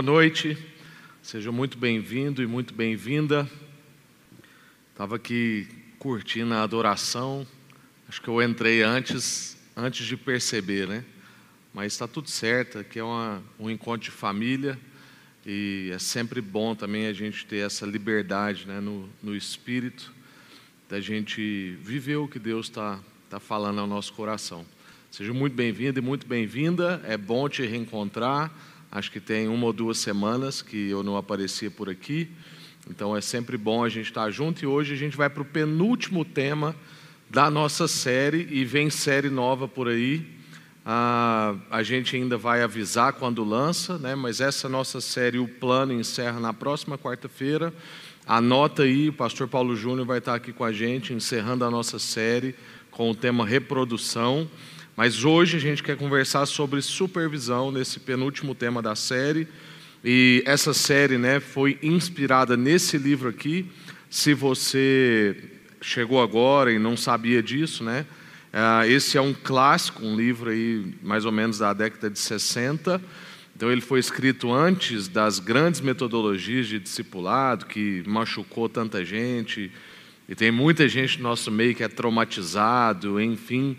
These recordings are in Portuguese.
Boa noite, seja muito bem-vindo e muito bem-vinda. Estava aqui curtindo a adoração, acho que eu entrei antes, antes de perceber, né? Mas está tudo certo, aqui é uma, um encontro de família e é sempre bom também a gente ter essa liberdade né, no, no espírito, da gente viver o que Deus está tá falando ao nosso coração. Seja muito bem-vindo e muito bem-vinda, é bom te reencontrar. Acho que tem uma ou duas semanas que eu não aparecia por aqui, então é sempre bom a gente estar junto. E hoje a gente vai para o penúltimo tema da nossa série, e vem série nova por aí. Ah, a gente ainda vai avisar quando lança, né? mas essa nossa série, o plano, encerra na próxima quarta-feira. Anota aí, o pastor Paulo Júnior vai estar aqui com a gente, encerrando a nossa série com o tema reprodução. Mas hoje a gente quer conversar sobre supervisão, nesse penúltimo tema da série. E essa série né, foi inspirada nesse livro aqui. Se você chegou agora e não sabia disso, né? Ah, esse é um clássico, um livro aí mais ou menos da década de 60. Então ele foi escrito antes das grandes metodologias de discipulado que machucou tanta gente e tem muita gente no nosso meio que é traumatizado, enfim.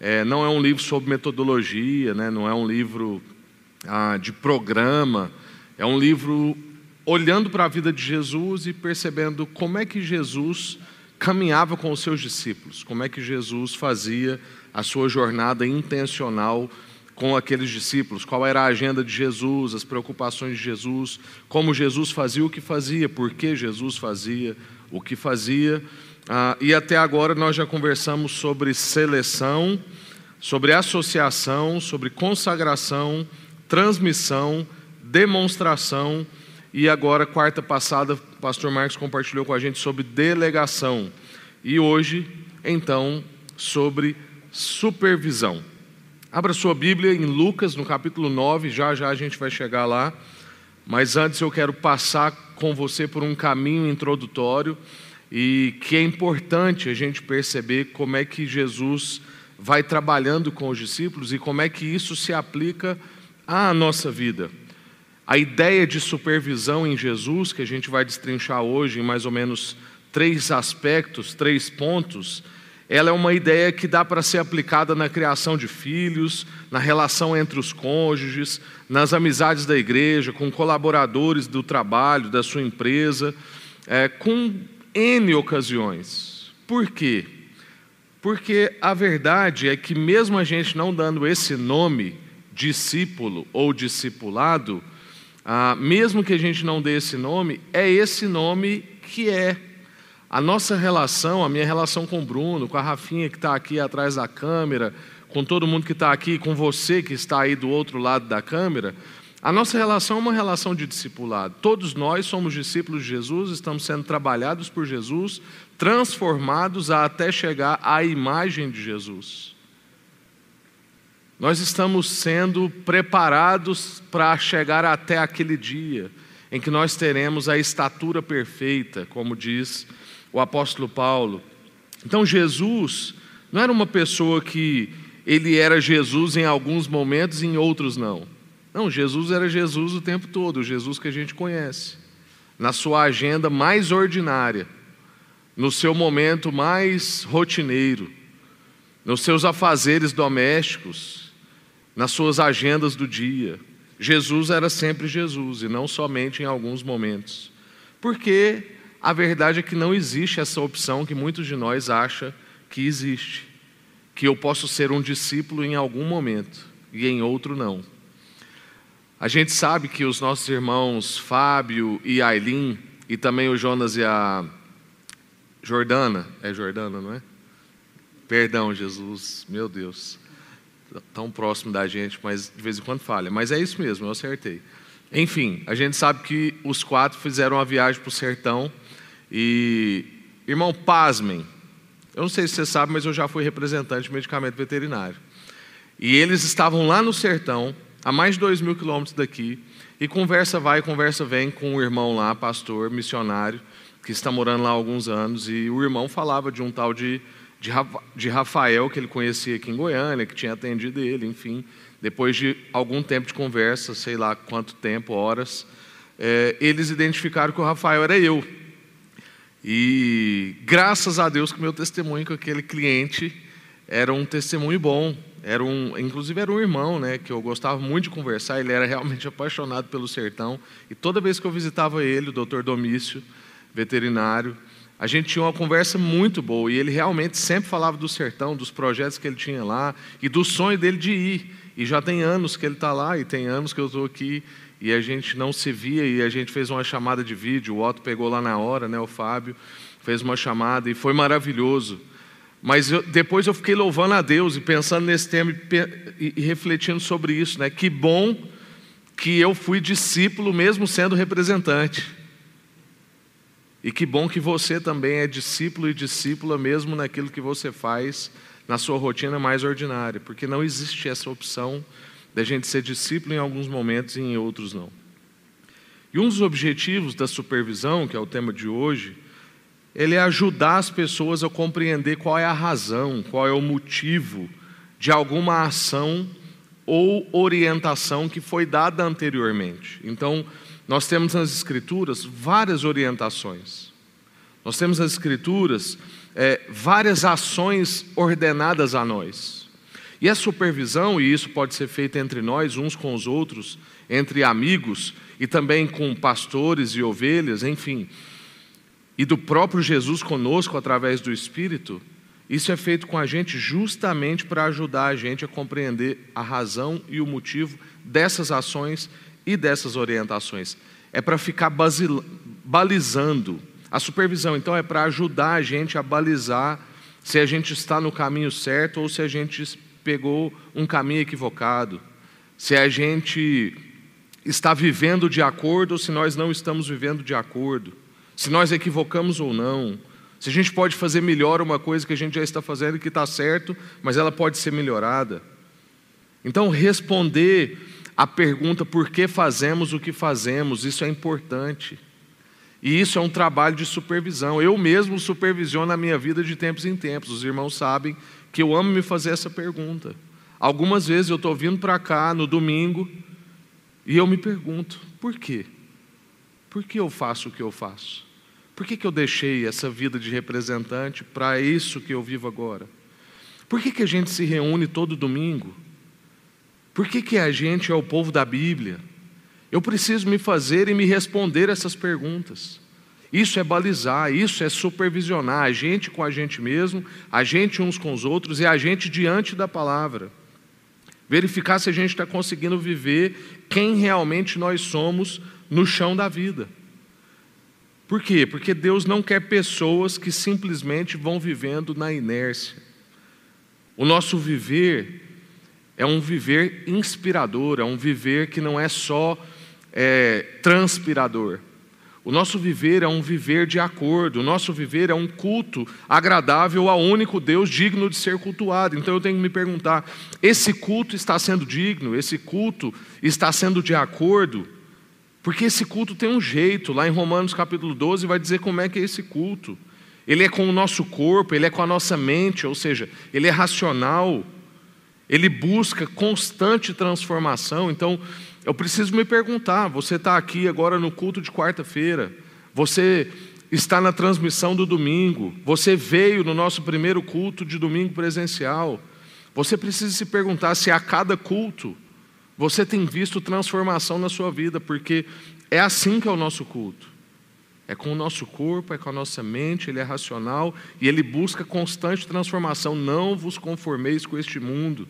É, não é um livro sobre metodologia, né? não é um livro ah, de programa, é um livro olhando para a vida de Jesus e percebendo como é que Jesus caminhava com os seus discípulos, como é que Jesus fazia a sua jornada intencional com aqueles discípulos, qual era a agenda de Jesus, as preocupações de Jesus, como Jesus fazia o que fazia, por que Jesus fazia o que fazia. Ah, e até agora nós já conversamos sobre seleção, sobre associação, sobre consagração, transmissão, demonstração e agora, quarta passada, o pastor Marcos compartilhou com a gente sobre delegação. E hoje, então, sobre supervisão. Abra sua Bíblia em Lucas, no capítulo 9, já já a gente vai chegar lá. Mas antes eu quero passar com você por um caminho introdutório e que é importante a gente perceber como é que Jesus vai trabalhando com os discípulos e como é que isso se aplica à nossa vida. A ideia de supervisão em Jesus, que a gente vai destrinchar hoje em mais ou menos três aspectos, três pontos, ela é uma ideia que dá para ser aplicada na criação de filhos, na relação entre os cônjuges, nas amizades da igreja, com colaboradores do trabalho, da sua empresa, é, com N ocasiões. Por quê? Porque a verdade é que, mesmo a gente não dando esse nome, discípulo ou discipulado, ah, mesmo que a gente não dê esse nome, é esse nome que é. A nossa relação, a minha relação com o Bruno, com a Rafinha que está aqui atrás da câmera, com todo mundo que está aqui, com você que está aí do outro lado da câmera, a nossa relação é uma relação de discipulado. Todos nós somos discípulos de Jesus, estamos sendo trabalhados por Jesus, transformados até chegar à imagem de Jesus. Nós estamos sendo preparados para chegar até aquele dia em que nós teremos a estatura perfeita, como diz o apóstolo Paulo. Então, Jesus não era uma pessoa que ele era Jesus em alguns momentos e em outros não. Não, Jesus era Jesus o tempo todo, o Jesus que a gente conhece, na sua agenda mais ordinária, no seu momento mais rotineiro, nos seus afazeres domésticos, nas suas agendas do dia. Jesus era sempre Jesus e não somente em alguns momentos. Porque a verdade é que não existe essa opção que muitos de nós acham que existe, que eu posso ser um discípulo em algum momento e em outro não. A gente sabe que os nossos irmãos Fábio e Aileen, e também o Jonas e a Jordana, é Jordana, não é? Perdão, Jesus, meu Deus tão próximo da gente, mas de vez em quando falha. Mas é isso mesmo, eu acertei. Enfim, a gente sabe que os quatro fizeram uma viagem para o sertão e, irmão, pasmem. Eu não sei se você sabe, mas eu já fui representante de medicamento veterinário. E eles estavam lá no sertão, a mais de dois mil quilômetros daqui, e conversa vai, conversa vem com o irmão lá, pastor, missionário, que está morando lá há alguns anos, e o irmão falava de um tal de de Rafael, que ele conhecia aqui em Goiânia, que tinha atendido ele, enfim. Depois de algum tempo de conversa, sei lá quanto tempo, horas, é, eles identificaram que o Rafael era eu. E graças a Deus que meu testemunho com aquele cliente era um testemunho bom. Era um, inclusive era um irmão, né, que eu gostava muito de conversar. Ele era realmente apaixonado pelo sertão. E toda vez que eu visitava ele, o doutor Domício, veterinário, a gente tinha uma conversa muito boa. E ele realmente sempre falava do sertão, dos projetos que ele tinha lá e do sonho dele de ir. E já tem anos que ele está lá e tem anos que eu estou aqui e a gente não se via e a gente fez uma chamada de vídeo. O Otto pegou lá na hora, né, o Fábio, fez uma chamada e foi maravilhoso. Mas eu, depois eu fiquei louvando a Deus e pensando nesse tema e, e refletindo sobre isso, né? Que bom que eu fui discípulo mesmo sendo representante. E que bom que você também é discípulo e discípula mesmo naquilo que você faz na sua rotina mais ordinária, porque não existe essa opção da gente ser discípulo em alguns momentos e em outros não. E um dos objetivos da supervisão, que é o tema de hoje, ele é ajudar as pessoas a compreender qual é a razão, qual é o motivo de alguma ação ou orientação que foi dada anteriormente. Então, nós temos nas Escrituras várias orientações. Nós temos nas Escrituras é, várias ações ordenadas a nós. E a supervisão, e isso pode ser feito entre nós, uns com os outros, entre amigos e também com pastores e ovelhas, enfim, e do próprio Jesus conosco através do Espírito, isso é feito com a gente justamente para ajudar a gente a compreender a razão e o motivo dessas ações e dessas orientações. É para ficar balizando. A supervisão, então, é para ajudar a gente a balizar se a gente está no caminho certo ou se a gente pegou um caminho equivocado, se a gente está vivendo de acordo ou se nós não estamos vivendo de acordo, se nós equivocamos ou não, se a gente pode fazer melhor uma coisa que a gente já está fazendo e que está certo, mas ela pode ser melhorada. Então, responder a pergunta por que fazemos o que fazemos, isso é importante. E isso é um trabalho de supervisão. Eu mesmo supervisiono a minha vida de tempos em tempos. Os irmãos sabem que eu amo me fazer essa pergunta. Algumas vezes eu estou vindo para cá no domingo e eu me pergunto: por quê? Por que eu faço o que eu faço? Por que, que eu deixei essa vida de representante para isso que eu vivo agora? Por que, que a gente se reúne todo domingo? Por que, que a gente é o povo da Bíblia? Eu preciso me fazer e me responder essas perguntas. Isso é balizar, isso é supervisionar a gente com a gente mesmo, a gente uns com os outros e a gente diante da palavra. Verificar se a gente está conseguindo viver quem realmente nós somos no chão da vida. Por quê? Porque Deus não quer pessoas que simplesmente vão vivendo na inércia. O nosso viver é um viver inspirador, é um viver que não é só é, transpirador. O nosso viver é um viver de acordo, o nosso viver é um culto agradável ao único Deus digno de ser cultuado. Então eu tenho que me perguntar: esse culto está sendo digno? Esse culto está sendo de acordo? Porque esse culto tem um jeito, lá em Romanos capítulo 12 vai dizer como é que é esse culto. Ele é com o nosso corpo, ele é com a nossa mente, ou seja, ele é racional, ele busca constante transformação. Então, eu preciso me perguntar: você está aqui agora no culto de quarta-feira, você está na transmissão do domingo, você veio no nosso primeiro culto de domingo presencial. Você precisa se perguntar se a cada culto você tem visto transformação na sua vida, porque é assim que é o nosso culto. É com o nosso corpo, é com a nossa mente, ele é racional e ele busca constante transformação. Não vos conformeis com este mundo,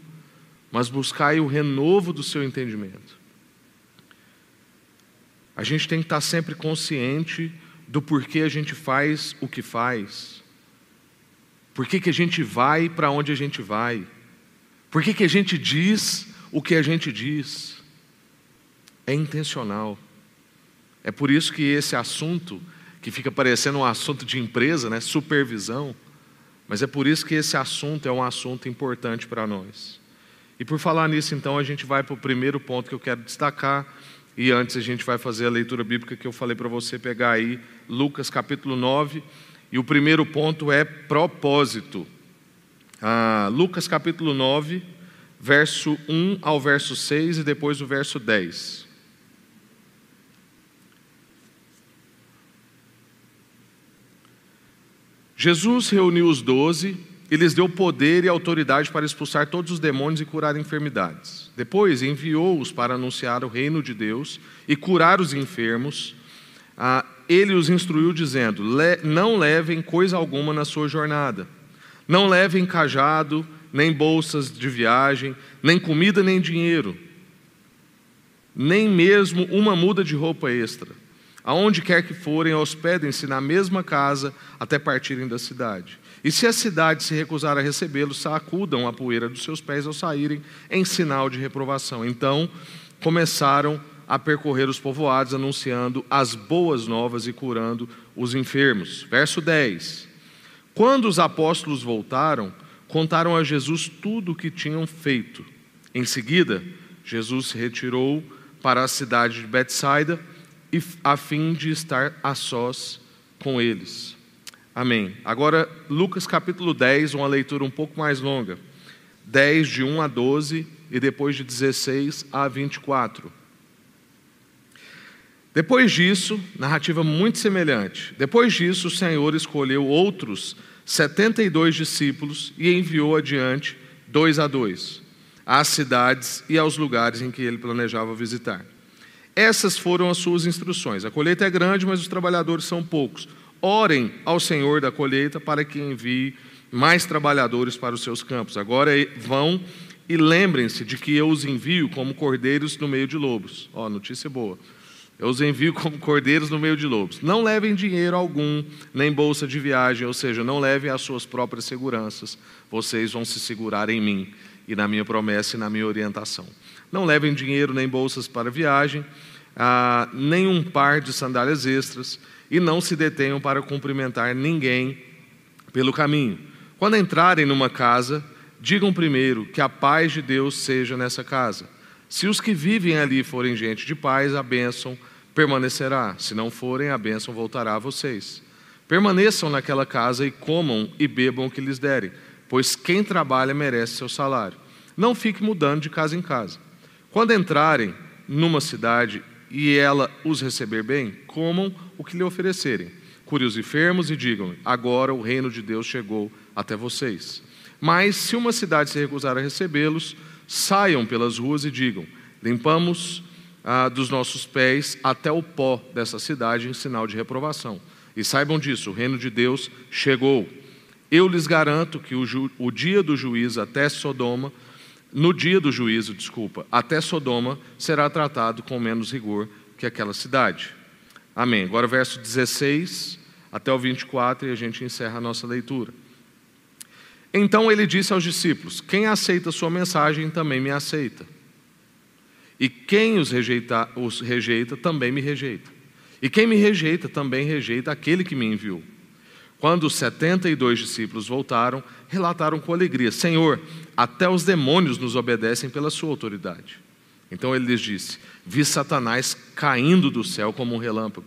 mas buscai o renovo do seu entendimento. A gente tem que estar sempre consciente do porquê a gente faz o que faz. Por que, que a gente vai para onde a gente vai? Por que, que a gente diz o que a gente diz? É intencional. É por isso que esse assunto, que fica parecendo um assunto de empresa, né, supervisão, mas é por isso que esse assunto é um assunto importante para nós. E por falar nisso, então, a gente vai para o primeiro ponto que eu quero destacar, e antes a gente vai fazer a leitura bíblica que eu falei para você pegar aí, Lucas capítulo 9. E o primeiro ponto é propósito. ah, Lucas capítulo 9, verso 1 ao verso 6 e depois o verso 10. Jesus reuniu os doze e lhes deu poder e autoridade para expulsar todos os demônios e curar enfermidades. Depois enviou-os para anunciar o reino de Deus e curar os enfermos. Ah, ele os instruiu, dizendo: Não levem coisa alguma na sua jornada, não levem cajado, nem bolsas de viagem, nem comida, nem dinheiro, nem mesmo uma muda de roupa extra. Aonde quer que forem, hospedem-se na mesma casa até partirem da cidade. E se a cidade se recusar a recebê-los, sacudam a poeira dos seus pés ao saírem, em sinal de reprovação. Então começaram a percorrer os povoados, anunciando as boas novas e curando os enfermos. Verso 10: Quando os apóstolos voltaram, contaram a Jesus tudo o que tinham feito. Em seguida, Jesus se retirou para a cidade de Betsaida a fim de estar a sós com eles. Amém. Agora, Lucas capítulo 10, uma leitura um pouco mais longa. 10, de 1 a 12, e depois de 16 a 24. Depois disso, narrativa muito semelhante. Depois disso, o Senhor escolheu outros 72 discípulos e enviou adiante, dois a dois, às cidades e aos lugares em que ele planejava visitar. Essas foram as suas instruções. A colheita é grande, mas os trabalhadores são poucos. Orem ao Senhor da colheita para que envie mais trabalhadores para os seus campos. Agora vão e lembrem-se de que eu os envio como cordeiros no meio de lobos. Ó, notícia boa. Eu os envio como cordeiros no meio de lobos. Não levem dinheiro algum, nem bolsa de viagem, ou seja, não levem as suas próprias seguranças. Vocês vão se segurar em mim e na minha promessa e na minha orientação. Não levem dinheiro nem bolsas para viagem, ah, nem um par de sandálias extras, e não se detenham para cumprimentar ninguém pelo caminho. Quando entrarem numa casa, digam primeiro que a paz de Deus seja nessa casa. Se os que vivem ali forem gente de paz, a bênção permanecerá. Se não forem, a bênção voltará a vocês. Permaneçam naquela casa e comam e bebam o que lhes derem, pois quem trabalha merece seu salário. Não fique mudando de casa em casa. Quando entrarem numa cidade e ela os receber bem, comam o que lhe oferecerem. Cure os enfermos e digam: agora o reino de Deus chegou até vocês. Mas se uma cidade se recusar a recebê-los, saiam pelas ruas e digam: limpamos ah, dos nossos pés até o pó dessa cidade em sinal de reprovação. E saibam disso: o reino de Deus chegou. Eu lhes garanto que o, o dia do juízo até Sodoma no dia do juízo, desculpa, até Sodoma será tratado com menos rigor que aquela cidade. Amém. Agora, verso 16 até o 24, e a gente encerra a nossa leitura. Então ele disse aos discípulos: Quem aceita sua mensagem também me aceita. E quem os rejeita, os rejeita também me rejeita. E quem me rejeita também rejeita aquele que me enviou. Quando os setenta e dois discípulos voltaram, relataram com alegria: Senhor, até os demônios nos obedecem pela sua autoridade. Então ele lhes disse: Vi Satanás caindo do céu como um relâmpago.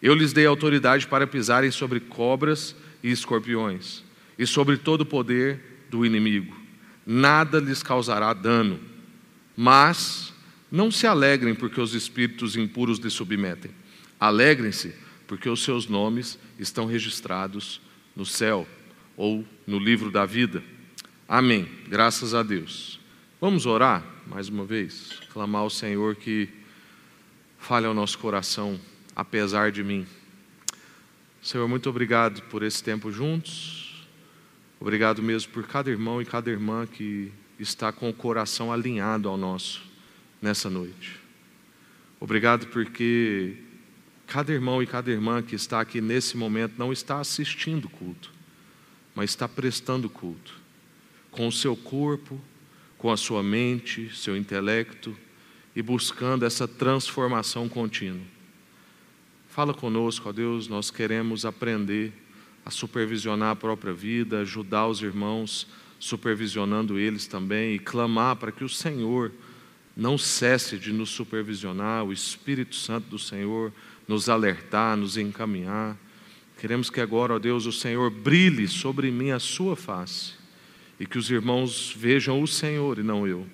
Eu lhes dei autoridade para pisarem sobre cobras e escorpiões, e sobre todo o poder do inimigo. Nada lhes causará dano. Mas não se alegrem porque os espíritos impuros lhes submetem. Alegrem-se porque os seus nomes estão registrados no céu ou no livro da vida. Amém. Graças a Deus. Vamos orar mais uma vez, clamar ao Senhor que fale ao nosso coração, apesar de mim. Senhor, muito obrigado por esse tempo juntos. Obrigado mesmo por cada irmão e cada irmã que está com o coração alinhado ao nosso nessa noite. Obrigado porque Cada irmão e cada irmã que está aqui nesse momento não está assistindo culto, mas está prestando culto, com o seu corpo, com a sua mente, seu intelecto e buscando essa transformação contínua. Fala conosco, ó Deus, nós queremos aprender a supervisionar a própria vida, ajudar os irmãos, supervisionando eles também e clamar para que o Senhor não cesse de nos supervisionar, o Espírito Santo do Senhor nos alertar, nos encaminhar. Queremos que agora, ó Deus, o Senhor brilhe sobre mim a sua face e que os irmãos vejam o Senhor e não eu.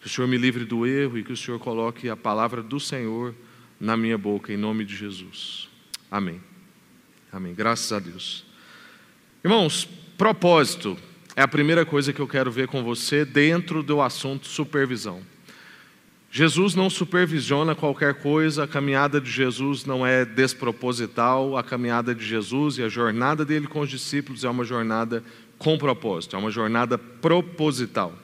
Que o Senhor me livre do erro e que o Senhor coloque a palavra do Senhor na minha boca, em nome de Jesus. Amém. Amém. Graças a Deus. Irmãos, propósito é a primeira coisa que eu quero ver com você dentro do assunto supervisão. Jesus não supervisiona qualquer coisa, a caminhada de Jesus não é desproposital, a caminhada de Jesus e a jornada dele com os discípulos é uma jornada com propósito, é uma jornada proposital.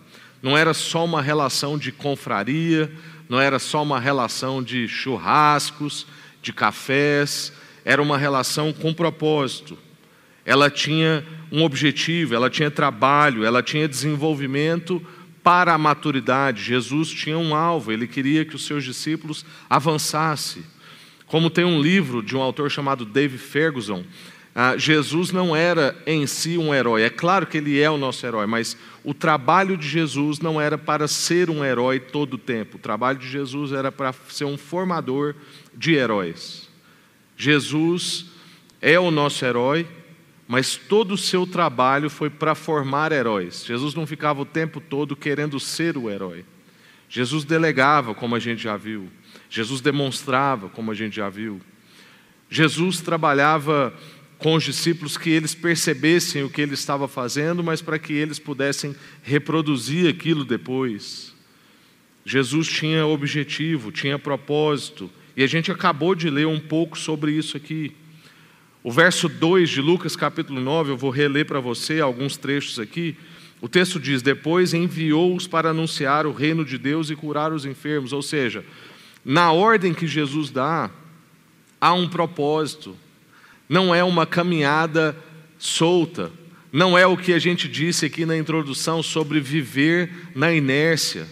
Não era só uma relação de confraria, não era só uma relação de churrascos, de cafés, era uma relação com propósito. Ela tinha um objetivo, ela tinha trabalho, ela tinha desenvolvimento para a maturidade. Jesus tinha um alvo, ele queria que os seus discípulos avançassem. Como tem um livro de um autor chamado Dave Ferguson, ah, Jesus não era em si um herói. É claro que ele é o nosso herói, mas o trabalho de Jesus não era para ser um herói todo o tempo. O trabalho de Jesus era para ser um formador de heróis. Jesus é o nosso herói, mas todo o seu trabalho foi para formar heróis. Jesus não ficava o tempo todo querendo ser o herói. Jesus delegava, como a gente já viu. Jesus demonstrava, como a gente já viu. Jesus trabalhava com os discípulos que eles percebessem o que ele estava fazendo, mas para que eles pudessem reproduzir aquilo depois. Jesus tinha objetivo, tinha propósito, e a gente acabou de ler um pouco sobre isso aqui. O verso 2 de Lucas capítulo 9, eu vou reler para você alguns trechos aqui. O texto diz: Depois enviou-os para anunciar o reino de Deus e curar os enfermos. Ou seja, na ordem que Jesus dá, há um propósito. Não é uma caminhada solta. Não é o que a gente disse aqui na introdução sobre viver na inércia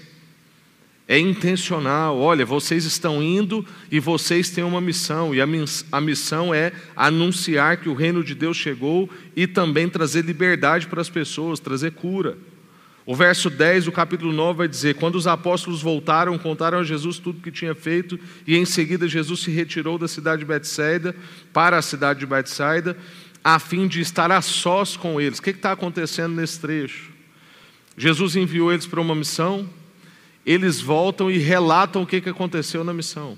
é intencional. Olha, vocês estão indo e vocês têm uma missão, e a missão é anunciar que o reino de Deus chegou e também trazer liberdade para as pessoas, trazer cura. O verso 10 do capítulo 9 vai dizer: Quando os apóstolos voltaram, contaram a Jesus tudo o que tinha feito, e em seguida Jesus se retirou da cidade de Betsaida para a cidade de Betsaida, a fim de estar a sós com eles. O que está acontecendo nesse trecho? Jesus enviou eles para uma missão, eles voltam e relatam o que aconteceu na missão.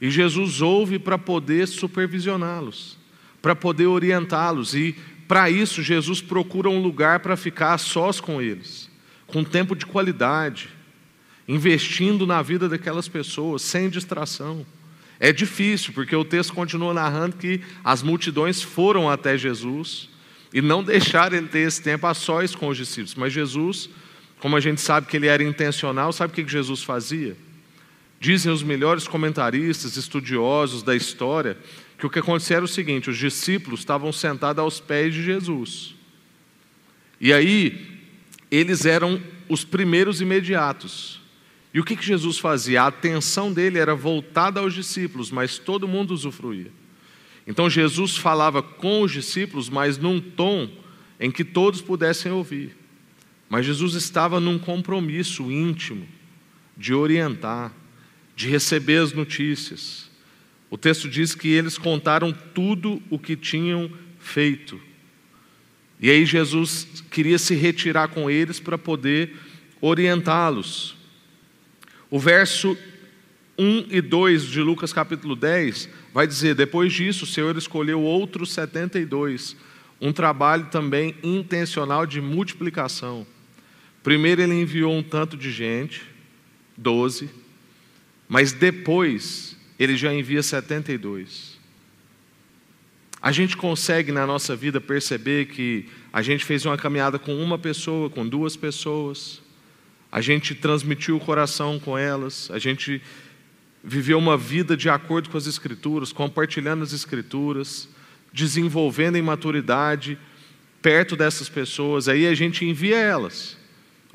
E Jesus ouve para poder supervisioná-los, para poder orientá-los. E para isso, Jesus procura um lugar para ficar a sós com eles, com tempo de qualidade, investindo na vida daquelas pessoas, sem distração. É difícil, porque o texto continua narrando que as multidões foram até Jesus e não deixaram ele ter esse tempo a sós com os discípulos, mas Jesus como a gente sabe que ele era intencional, sabe o que Jesus fazia? Dizem os melhores comentaristas, estudiosos da história, que o que acontecia era o seguinte: os discípulos estavam sentados aos pés de Jesus. E aí, eles eram os primeiros imediatos. E o que, que Jesus fazia? A atenção dele era voltada aos discípulos, mas todo mundo usufruía. Então Jesus falava com os discípulos, mas num tom em que todos pudessem ouvir. Mas Jesus estava num compromisso íntimo de orientar, de receber as notícias. O texto diz que eles contaram tudo o que tinham feito. E aí Jesus queria se retirar com eles para poder orientá-los. O verso 1 e 2 de Lucas capítulo 10 vai dizer: Depois disso, o Senhor escolheu outros 72, um trabalho também intencional de multiplicação. Primeiro ele enviou um tanto de gente, doze, mas depois ele já envia 72. A gente consegue na nossa vida perceber que a gente fez uma caminhada com uma pessoa, com duas pessoas, a gente transmitiu o coração com elas, a gente viveu uma vida de acordo com as Escrituras, compartilhando as Escrituras, desenvolvendo em maturidade perto dessas pessoas, aí a gente envia elas.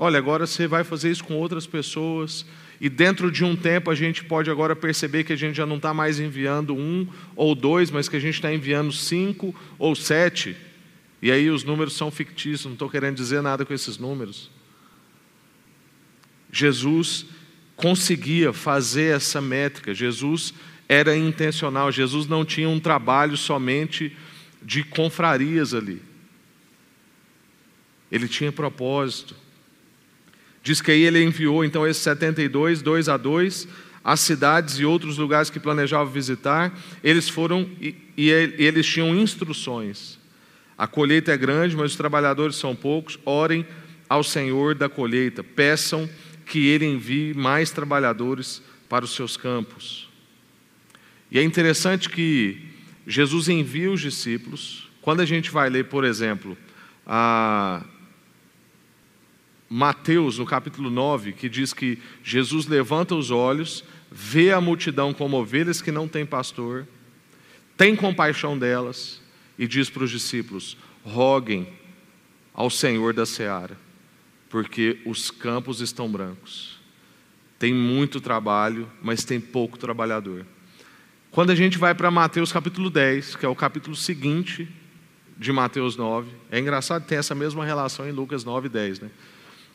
Olha, agora você vai fazer isso com outras pessoas, e dentro de um tempo a gente pode agora perceber que a gente já não está mais enviando um ou dois, mas que a gente está enviando cinco ou sete. E aí os números são fictícios, não estou querendo dizer nada com esses números. Jesus conseguia fazer essa métrica, Jesus era intencional, Jesus não tinha um trabalho somente de confrarias ali. ele tinha propósito. Diz que aí ele enviou então esses 72, dois a dois, as cidades e outros lugares que planejava visitar. Eles foram e, e eles tinham instruções. A colheita é grande, mas os trabalhadores são poucos. Orem ao Senhor da colheita, peçam que ele envie mais trabalhadores para os seus campos. E é interessante que Jesus envia os discípulos. Quando a gente vai ler, por exemplo, a Mateus, no capítulo 9, que diz que Jesus levanta os olhos, vê a multidão como ovelhas que não têm pastor, tem compaixão delas e diz para os discípulos: roguem ao Senhor da seara, porque os campos estão brancos. Tem muito trabalho, mas tem pouco trabalhador. Quando a gente vai para Mateus capítulo 10, que é o capítulo seguinte de Mateus 9, é engraçado ter essa mesma relação em Lucas 9 e 10, né?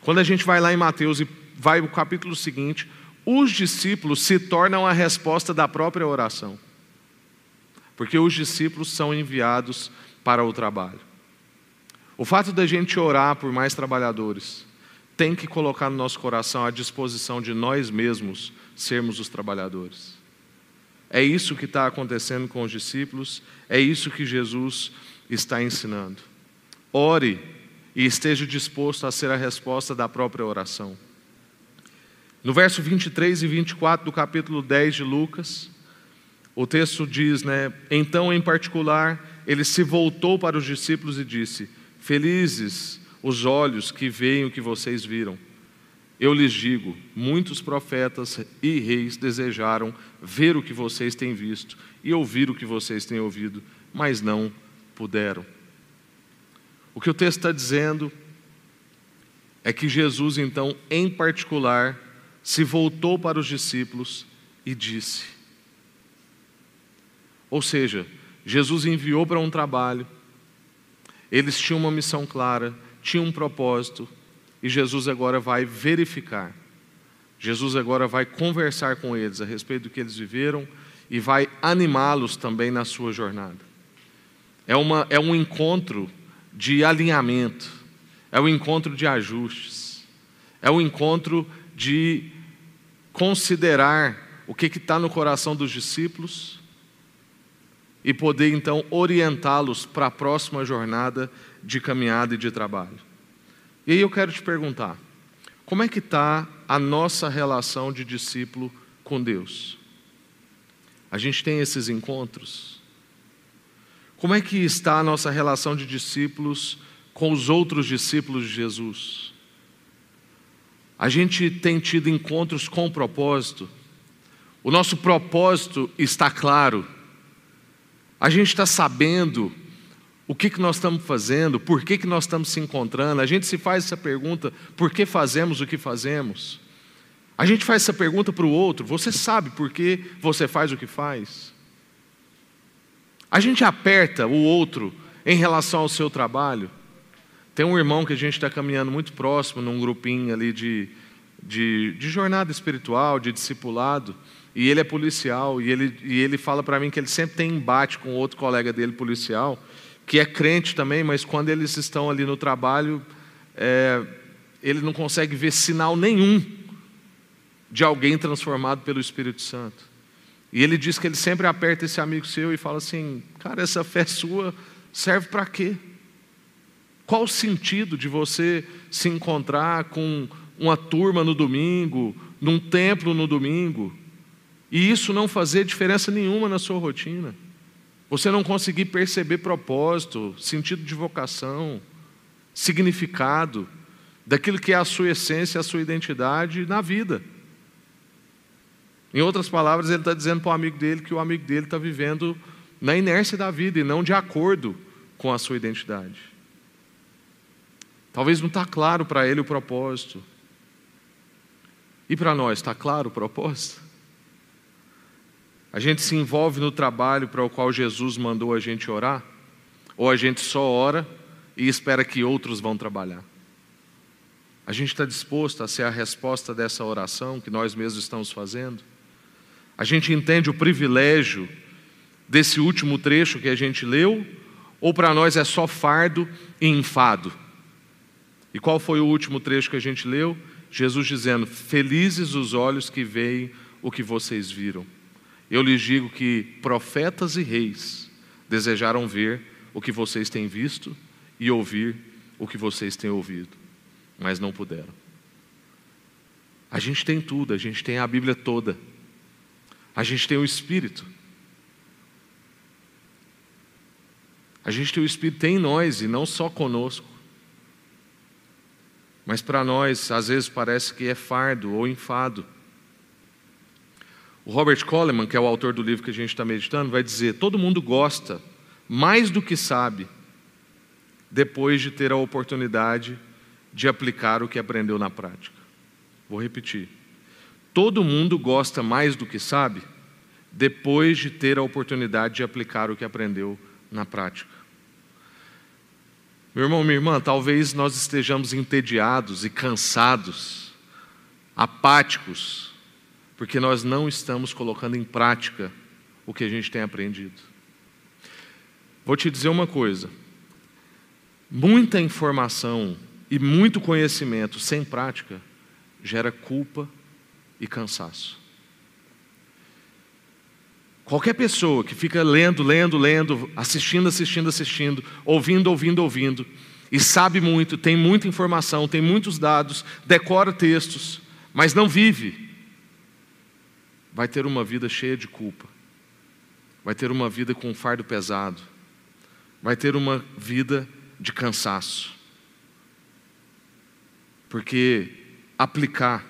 Quando a gente vai lá em Mateus e vai o capítulo seguinte, os discípulos se tornam a resposta da própria oração. Porque os discípulos são enviados para o trabalho. O fato da gente orar por mais trabalhadores tem que colocar no nosso coração a disposição de nós mesmos sermos os trabalhadores. É isso que está acontecendo com os discípulos, é isso que Jesus está ensinando. Ore e esteja disposto a ser a resposta da própria oração. No verso 23 e 24 do capítulo 10 de Lucas, o texto diz, né? Então, em particular, ele se voltou para os discípulos e disse: Felizes os olhos que veem o que vocês viram. Eu lhes digo: muitos profetas e reis desejaram ver o que vocês têm visto e ouvir o que vocês têm ouvido, mas não puderam. O que o texto está dizendo é que Jesus, então, em particular, se voltou para os discípulos e disse. Ou seja, Jesus enviou para um trabalho, eles tinham uma missão clara, tinham um propósito, e Jesus agora vai verificar. Jesus agora vai conversar com eles a respeito do que eles viveram e vai animá-los também na sua jornada. É, uma, é um encontro de alinhamento, é um encontro de ajustes, é um encontro de considerar o que está no coração dos discípulos e poder então orientá-los para a próxima jornada de caminhada e de trabalho. E aí eu quero te perguntar: como é que está a nossa relação de discípulo com Deus? A gente tem esses encontros? Como é que está a nossa relação de discípulos com os outros discípulos de Jesus? A gente tem tido encontros com propósito. O nosso propósito está claro. A gente está sabendo o que, que nós estamos fazendo, por que, que nós estamos se encontrando. A gente se faz essa pergunta, por que fazemos o que fazemos? A gente faz essa pergunta para o outro, você sabe por que você faz o que faz? A gente aperta o outro em relação ao seu trabalho. Tem um irmão que a gente está caminhando muito próximo, num grupinho ali de, de, de jornada espiritual, de discipulado, e ele é policial, e ele, e ele fala para mim que ele sempre tem embate com outro colega dele policial, que é crente também, mas quando eles estão ali no trabalho, é, ele não consegue ver sinal nenhum de alguém transformado pelo Espírito Santo. E ele diz que ele sempre aperta esse amigo seu e fala assim: Cara, essa fé sua serve para quê? Qual o sentido de você se encontrar com uma turma no domingo, num templo no domingo, e isso não fazer diferença nenhuma na sua rotina? Você não conseguir perceber propósito, sentido de vocação, significado daquilo que é a sua essência, a sua identidade na vida. Em outras palavras, ele está dizendo para o amigo dele que o amigo dele está vivendo na inércia da vida e não de acordo com a sua identidade. Talvez não está claro para ele o propósito. E para nós, está claro o propósito? A gente se envolve no trabalho para o qual Jesus mandou a gente orar? Ou a gente só ora e espera que outros vão trabalhar? A gente está disposto a ser a resposta dessa oração que nós mesmos estamos fazendo? A gente entende o privilégio desse último trecho que a gente leu? Ou para nós é só fardo e enfado? E qual foi o último trecho que a gente leu? Jesus dizendo: Felizes os olhos que veem o que vocês viram. Eu lhes digo que profetas e reis desejaram ver o que vocês têm visto e ouvir o que vocês têm ouvido, mas não puderam. A gente tem tudo, a gente tem a Bíblia toda, a gente tem o Espírito. A gente tem o Espírito em nós e não só conosco. Mas para nós, às vezes parece que é fardo ou enfado. O Robert Coleman, que é o autor do livro que a gente está meditando, vai dizer: todo mundo gosta mais do que sabe, depois de ter a oportunidade de aplicar o que aprendeu na prática. Vou repetir. Todo mundo gosta mais do que sabe, depois de ter a oportunidade de aplicar o que aprendeu na prática. Meu irmão, minha irmã, talvez nós estejamos entediados e cansados, apáticos, porque nós não estamos colocando em prática o que a gente tem aprendido. Vou te dizer uma coisa: muita informação e muito conhecimento sem prática gera culpa e cansaço. Qualquer pessoa que fica lendo, lendo, lendo, assistindo, assistindo, assistindo, ouvindo, ouvindo, ouvindo, e sabe muito, tem muita informação, tem muitos dados, decora textos, mas não vive, vai ter uma vida cheia de culpa, vai ter uma vida com um fardo pesado, vai ter uma vida de cansaço. Porque aplicar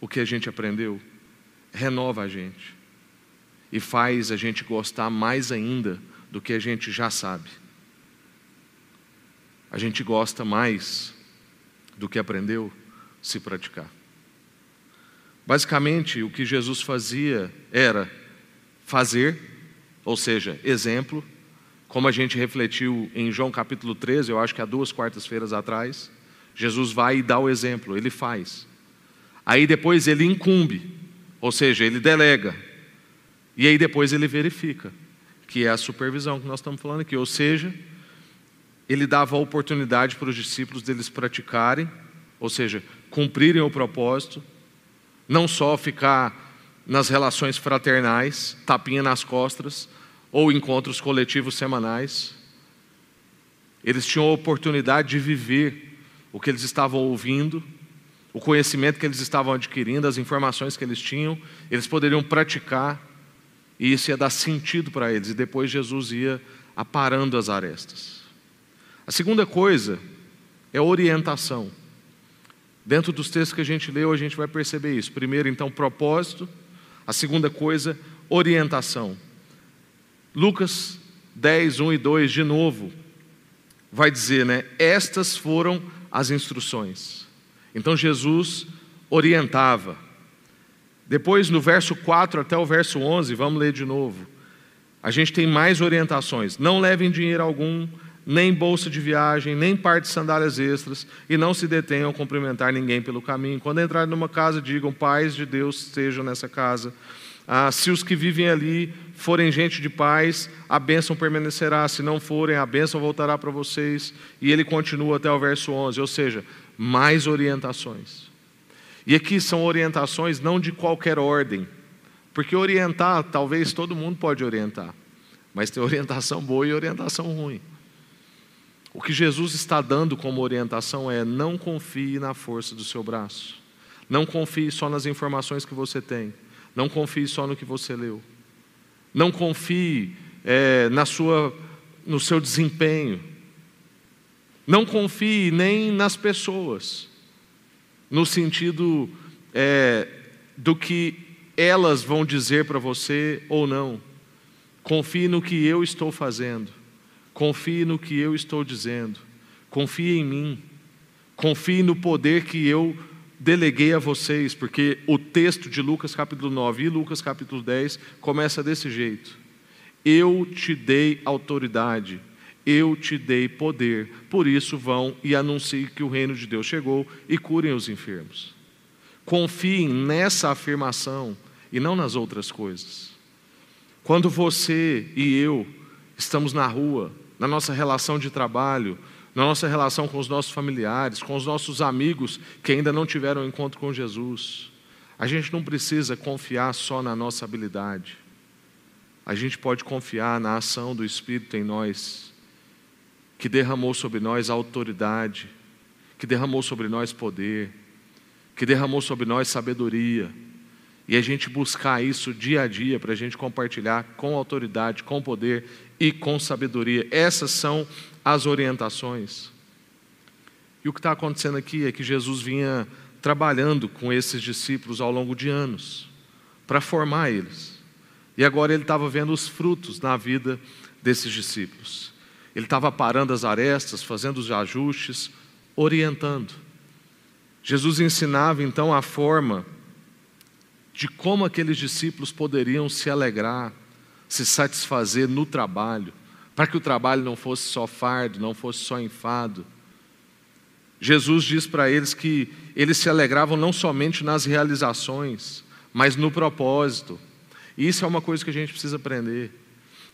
o que a gente aprendeu renova a gente e faz a gente gostar mais ainda do que a gente já sabe. A gente gosta mais do que aprendeu se praticar. Basicamente, o que Jesus fazia era fazer, ou seja, exemplo, como a gente refletiu em João capítulo 13, eu acho que há duas quartas-feiras atrás, Jesus vai e dá o exemplo, ele faz. Aí depois ele incumbe, ou seja, ele delega. E aí depois ele verifica, que é a supervisão que nós estamos falando aqui. Ou seja, ele dava a oportunidade para os discípulos deles praticarem, ou seja, cumprirem o propósito, não só ficar nas relações fraternais, tapinha nas costas, ou encontros coletivos semanais. Eles tinham a oportunidade de viver o que eles estavam ouvindo, o conhecimento que eles estavam adquirindo, as informações que eles tinham, eles poderiam praticar, e isso ia dar sentido para eles, e depois Jesus ia aparando as arestas. A segunda coisa é orientação. Dentro dos textos que a gente leu, a gente vai perceber isso. Primeiro, então, propósito. A segunda coisa, orientação. Lucas 10, 1 e 2, de novo, vai dizer, né? Estas foram as instruções. Então Jesus orientava. Depois, no verso 4 até o verso 11, vamos ler de novo. A gente tem mais orientações. Não levem dinheiro algum, nem bolsa de viagem, nem par de sandálias extras, e não se detenham a cumprimentar ninguém pelo caminho. Quando entrarem numa casa, digam: Paz de Deus estejam nessa casa. Ah, se os que vivem ali forem gente de paz, a bênção permanecerá. Se não forem, a bênção voltará para vocês. E ele continua até o verso 11, ou seja, mais orientações. E aqui são orientações não de qualquer ordem, porque orientar, talvez todo mundo pode orientar, mas tem orientação boa e orientação ruim. O que Jesus está dando como orientação é: não confie na força do seu braço, não confie só nas informações que você tem não confie só no que você leu. Não confie é, na sua, no seu desempenho. Não confie nem nas pessoas, no sentido é, do que elas vão dizer para você ou não. Confie no que eu estou fazendo. Confie no que eu estou dizendo. Confie em mim. Confie no poder que eu deleguei a vocês, porque o texto de Lucas capítulo 9 e Lucas capítulo 10 começa desse jeito. Eu te dei autoridade, eu te dei poder, por isso vão e anunciem que o reino de Deus chegou e curem os enfermos. Confiem nessa afirmação e não nas outras coisas. Quando você e eu estamos na rua, na nossa relação de trabalho, na nossa relação com os nossos familiares, com os nossos amigos que ainda não tiveram um encontro com Jesus. A gente não precisa confiar só na nossa habilidade. A gente pode confiar na ação do Espírito em nós, que derramou sobre nós autoridade, que derramou sobre nós poder, que derramou sobre nós sabedoria. E a gente buscar isso dia a dia para a gente compartilhar com autoridade, com poder e com sabedoria. Essas são as orientações. E o que está acontecendo aqui é que Jesus vinha trabalhando com esses discípulos ao longo de anos, para formar eles. E agora ele estava vendo os frutos na vida desses discípulos. Ele estava parando as arestas, fazendo os ajustes, orientando. Jesus ensinava então a forma de como aqueles discípulos poderiam se alegrar, se satisfazer no trabalho para que o trabalho não fosse só fardo, não fosse só enfado. Jesus diz para eles que eles se alegravam não somente nas realizações, mas no propósito. E isso é uma coisa que a gente precisa aprender.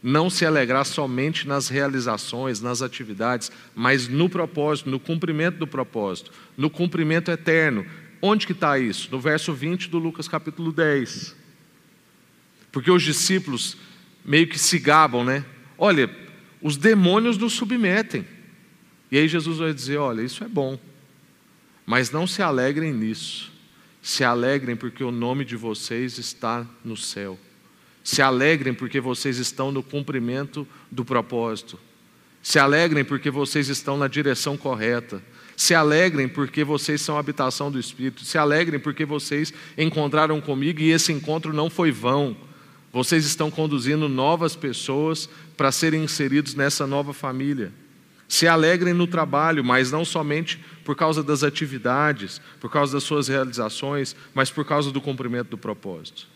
Não se alegrar somente nas realizações, nas atividades, mas no propósito, no cumprimento do propósito, no cumprimento eterno. Onde que está isso? No verso 20 do Lucas capítulo 10. Porque os discípulos meio que se gabam, né? Olha, os demônios nos submetem. E aí Jesus vai dizer: olha, isso é bom, mas não se alegrem nisso. Se alegrem porque o nome de vocês está no céu. Se alegrem porque vocês estão no cumprimento do propósito. Se alegrem porque vocês estão na direção correta. Se alegrem porque vocês são a habitação do Espírito. Se alegrem porque vocês encontraram comigo e esse encontro não foi vão. Vocês estão conduzindo novas pessoas para serem inseridos nessa nova família. Se alegrem no trabalho, mas não somente por causa das atividades, por causa das suas realizações, mas por causa do cumprimento do propósito.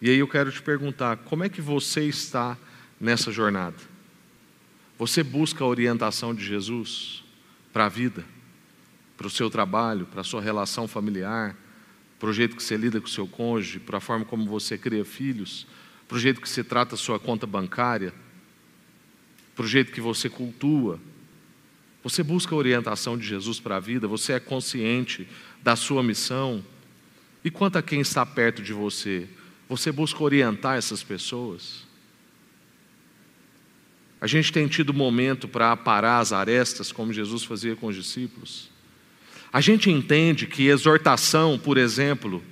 E aí eu quero te perguntar: como é que você está nessa jornada? Você busca a orientação de Jesus para a vida, para o seu trabalho, para a sua relação familiar? para o jeito que você lida com o seu cônjuge, para a forma como você cria filhos, para o jeito que você trata a sua conta bancária, para o jeito que você cultua. Você busca a orientação de Jesus para a vida, você é consciente da sua missão. E quanto a quem está perto de você, você busca orientar essas pessoas? A gente tem tido momento para aparar as arestas, como Jesus fazia com os discípulos. A gente entende que exortação, por exemplo,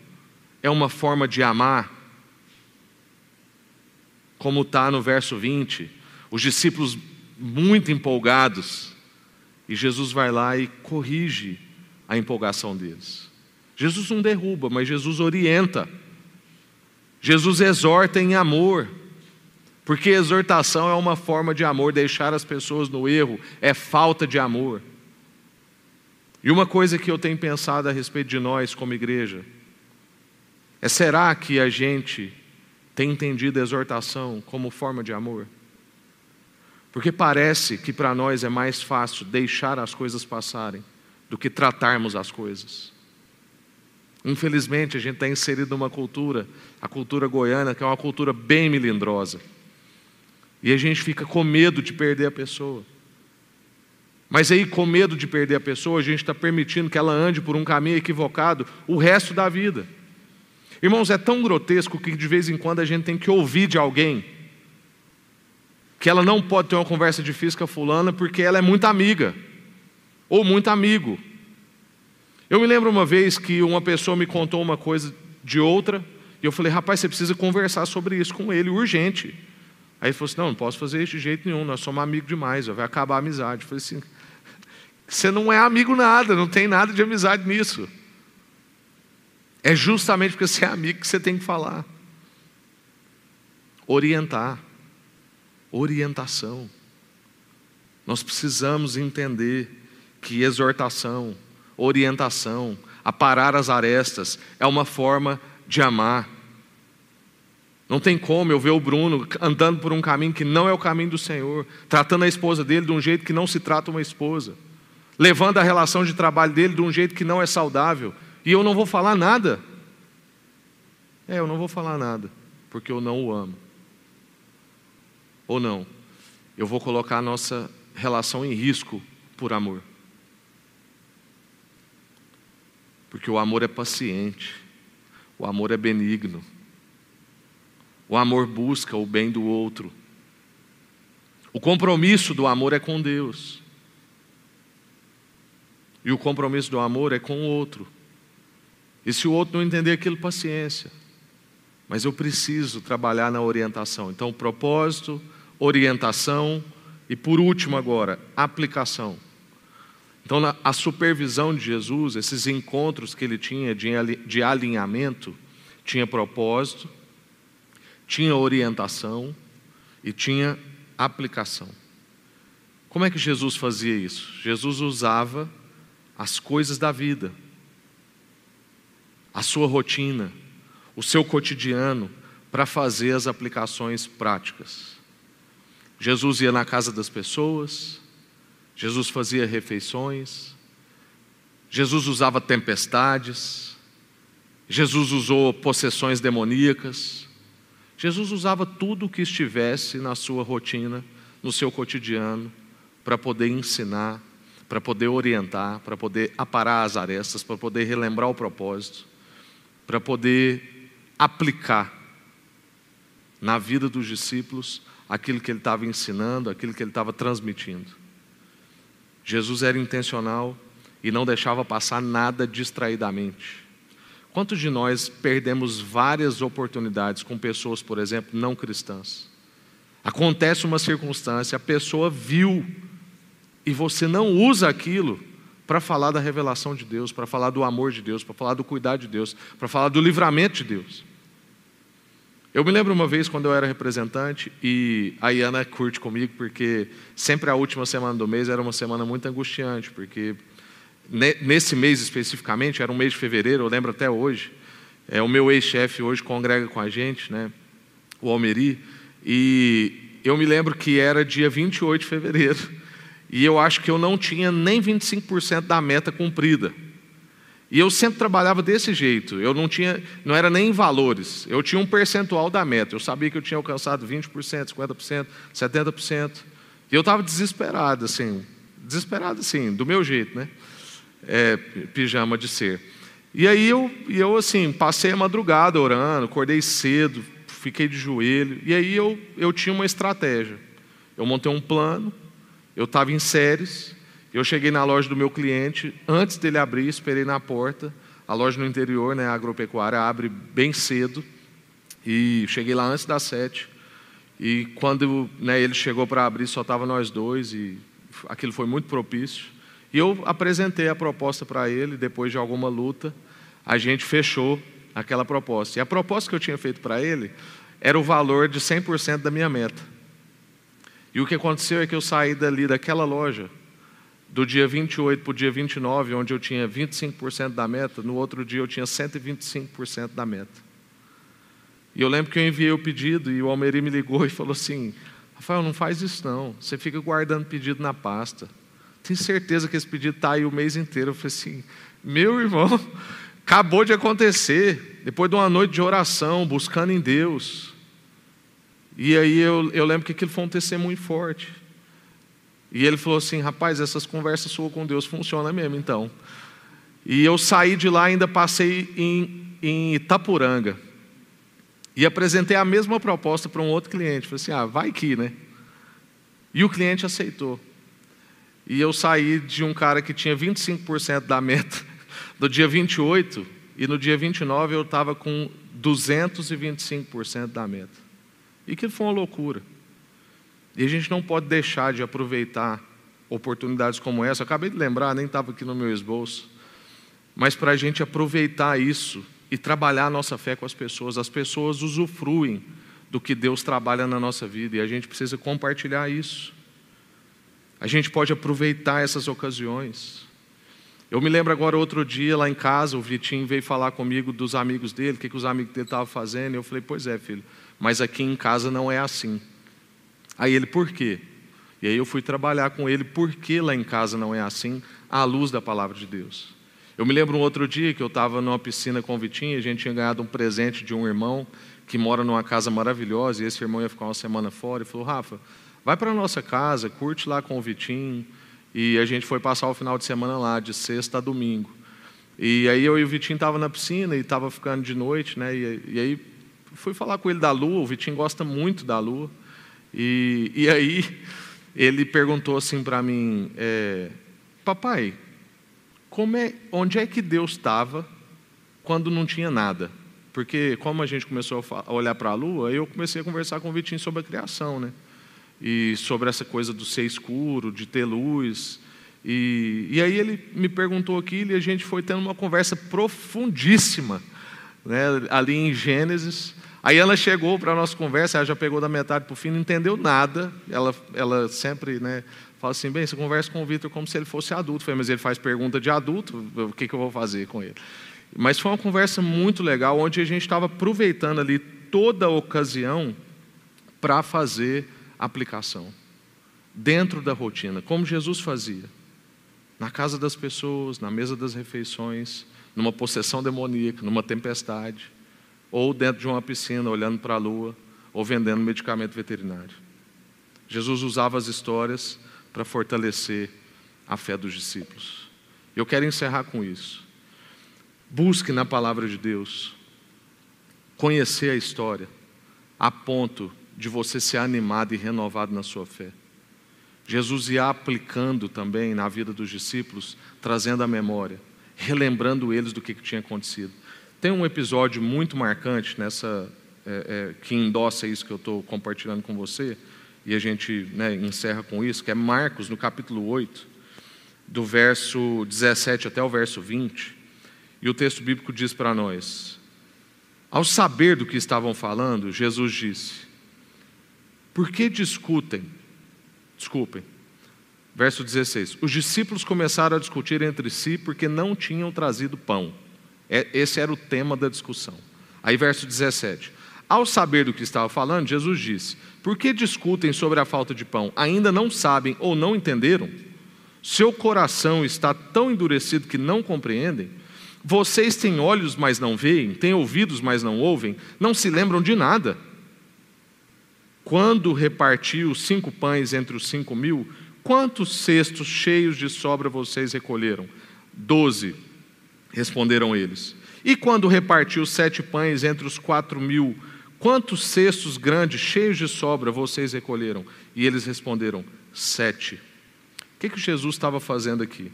é uma forma de amar, como está no verso 20, os discípulos muito empolgados, e Jesus vai lá e corrige a empolgação deles. Jesus não derruba, mas Jesus orienta. Jesus exorta em amor, porque exortação é uma forma de amor, deixar as pessoas no erro é falta de amor. E uma coisa que eu tenho pensado a respeito de nós como igreja é: será que a gente tem entendido a exortação como forma de amor? Porque parece que para nós é mais fácil deixar as coisas passarem do que tratarmos as coisas. Infelizmente, a gente está inserido numa cultura, a cultura goiana, que é uma cultura bem melindrosa. E a gente fica com medo de perder a pessoa. Mas aí, com medo de perder a pessoa, a gente está permitindo que ela ande por um caminho equivocado o resto da vida. Irmãos, é tão grotesco que de vez em quando a gente tem que ouvir de alguém que ela não pode ter uma conversa difícil com a fulana porque ela é muito amiga ou muito amigo. Eu me lembro uma vez que uma pessoa me contou uma coisa de outra e eu falei, rapaz, você precisa conversar sobre isso com ele, urgente. Aí ele falou assim: não, não posso fazer isso de jeito nenhum, nós somos amigos demais, vai acabar a amizade. Eu falei assim: você não é amigo nada, não tem nada de amizade nisso. É justamente porque você é amigo que você tem que falar. Orientar. Orientação. Nós precisamos entender que exortação, orientação, aparar as arestas é uma forma de amar. Não tem como eu ver o Bruno andando por um caminho que não é o caminho do Senhor, tratando a esposa dele de um jeito que não se trata uma esposa levando a relação de trabalho dele de um jeito que não é saudável, e eu não vou falar nada. É, eu não vou falar nada, porque eu não o amo. Ou não? eu vou colocar a nossa relação em risco por amor. Porque o amor é paciente, o amor é benigno, o amor busca o bem do outro. O compromisso do amor é com Deus. E o compromisso do amor é com o outro. E se o outro não entender aquilo, paciência. Mas eu preciso trabalhar na orientação. Então, propósito, orientação e, por último, agora, aplicação. Então, a supervisão de Jesus, esses encontros que ele tinha de alinhamento, tinha propósito, tinha orientação e tinha aplicação. Como é que Jesus fazia isso? Jesus usava as coisas da vida, a sua rotina, o seu cotidiano, para fazer as aplicações práticas. Jesus ia na casa das pessoas, Jesus fazia refeições, Jesus usava tempestades, Jesus usou possessões demoníacas, Jesus usava tudo o que estivesse na sua rotina, no seu cotidiano, para poder ensinar, para poder orientar, para poder aparar as arestas, para poder relembrar o propósito, para poder aplicar na vida dos discípulos aquilo que ele estava ensinando, aquilo que ele estava transmitindo. Jesus era intencional e não deixava passar nada distraidamente. Quantos de nós perdemos várias oportunidades com pessoas, por exemplo, não cristãs? Acontece uma circunstância, a pessoa viu e você não usa aquilo para falar da revelação de Deus, para falar do amor de Deus, para falar do cuidado de Deus, para falar do livramento de Deus. Eu me lembro uma vez quando eu era representante e a Iana curte comigo porque sempre a última semana do mês era uma semana muito angustiante, porque nesse mês especificamente, era um mês de fevereiro, eu lembro até hoje, é, o meu ex-chefe hoje congrega com a gente, né, o Almeri, e eu me lembro que era dia 28 de fevereiro, e eu acho que eu não tinha nem 25% da meta cumprida. E eu sempre trabalhava desse jeito. Eu não tinha, não era nem em valores. Eu tinha um percentual da meta. Eu sabia que eu tinha alcançado 20%, 50%, 70%. E eu estava desesperado, assim, desesperado assim, do meu jeito, né? É, pijama de ser. E aí eu, eu assim, passei a madrugada orando, acordei cedo, fiquei de joelho. E aí eu, eu tinha uma estratégia. Eu montei um plano eu estava em séries, eu cheguei na loja do meu cliente, antes dele abrir, esperei na porta. A loja no interior, né, a agropecuária, abre bem cedo. E cheguei lá antes das sete. E quando né, ele chegou para abrir, só estava nós dois, e aquilo foi muito propício. E eu apresentei a proposta para ele, depois de alguma luta, a gente fechou aquela proposta. E a proposta que eu tinha feito para ele era o valor de 100% da minha meta. E o que aconteceu é que eu saí dali daquela loja, do dia 28 para o dia 29, onde eu tinha 25% da meta, no outro dia eu tinha 125% da meta. E eu lembro que eu enviei o pedido e o Almeri me ligou e falou assim: Rafael, não faz isso não, você fica guardando pedido na pasta. Tenho certeza que esse pedido está aí o mês inteiro. Eu falei assim: meu irmão, acabou de acontecer, depois de uma noite de oração, buscando em Deus. E aí eu, eu lembro que aquilo foi um testemunho forte. E ele falou assim: rapaz, essas conversas suas com Deus funcionam mesmo, então. E eu saí de lá, ainda passei em, em Itapuranga. E apresentei a mesma proposta para um outro cliente. Falei assim: ah, vai que, né? E o cliente aceitou. E eu saí de um cara que tinha 25% da meta do dia 28, e no dia 29 eu estava com 225% da meta. E que foi uma loucura. E a gente não pode deixar de aproveitar oportunidades como essa. Eu acabei de lembrar, nem estava aqui no meu esboço. Mas para a gente aproveitar isso e trabalhar a nossa fé com as pessoas. As pessoas usufruem do que Deus trabalha na nossa vida e a gente precisa compartilhar isso. A gente pode aproveitar essas ocasiões. Eu me lembro agora outro dia lá em casa, o Vitinho veio falar comigo dos amigos dele, o que, que os amigos dele estavam fazendo. E eu falei, pois é, filho, mas aqui em casa não é assim. Aí ele, por quê? E aí eu fui trabalhar com ele, por que lá em casa não é assim, à luz da palavra de Deus. Eu me lembro um outro dia que eu estava numa piscina com o Vitinho, a gente tinha ganhado um presente de um irmão que mora numa casa maravilhosa, e esse irmão ia ficar uma semana fora, e falou, Rafa, vai para a nossa casa, curte lá com o Vitinho. E a gente foi passar o final de semana lá, de sexta a domingo. E aí eu e o Vitinho estava na piscina e estava ficando de noite, né? E, e, aí fui falar com ele da lua, o Vitinho gosta muito da lua. E, e aí ele perguntou assim para mim, é, papai, é, onde é que Deus estava quando não tinha nada? Porque como a gente começou a olhar para a lua, eu comecei a conversar com o Vitinho sobre a criação, né? E sobre essa coisa do ser escuro, de ter luz. E, e aí ele me perguntou aquilo e a gente foi tendo uma conversa profundíssima, né? ali em Gênesis. Aí ela chegou para a nossa conversa, ela já pegou da metade para o fim, não entendeu nada. Ela, ela sempre né, fala assim: bem, você conversa com o Vitor como se ele fosse adulto. Falei, mas ele faz pergunta de adulto, o que, que eu vou fazer com ele? Mas foi uma conversa muito legal, onde a gente estava aproveitando ali toda a ocasião para fazer aplicação, dentro da rotina, como Jesus fazia, na casa das pessoas, na mesa das refeições, numa possessão demoníaca, numa tempestade ou dentro de uma piscina, olhando para a lua, ou vendendo medicamento veterinário. Jesus usava as histórias para fortalecer a fé dos discípulos. Eu quero encerrar com isso. Busque na palavra de Deus conhecer a história a ponto de você ser animado e renovado na sua fé. Jesus ia aplicando também na vida dos discípulos, trazendo a memória, relembrando eles do que, que tinha acontecido. Tem um episódio muito marcante nessa é, é, que endossa isso que eu estou compartilhando com você, e a gente né, encerra com isso, que é Marcos, no capítulo 8, do verso 17 até o verso 20, e o texto bíblico diz para nós: Ao saber do que estavam falando, Jesus disse: Por que discutem? Desculpem. Verso 16: Os discípulos começaram a discutir entre si porque não tinham trazido pão. É, esse era o tema da discussão. Aí, verso 17. Ao saber do que estava falando, Jesus disse: Por que discutem sobre a falta de pão? Ainda não sabem ou não entenderam? Seu coração está tão endurecido que não compreendem? Vocês têm olhos, mas não veem, têm ouvidos, mas não ouvem, não se lembram de nada. Quando repartiu os cinco pães entre os cinco mil, quantos cestos cheios de sobra vocês recolheram? Doze Responderam eles. E quando repartiu sete pães entre os quatro mil, quantos cestos grandes, cheios de sobra, vocês recolheram? E eles responderam: Sete. O que, que Jesus estava fazendo aqui?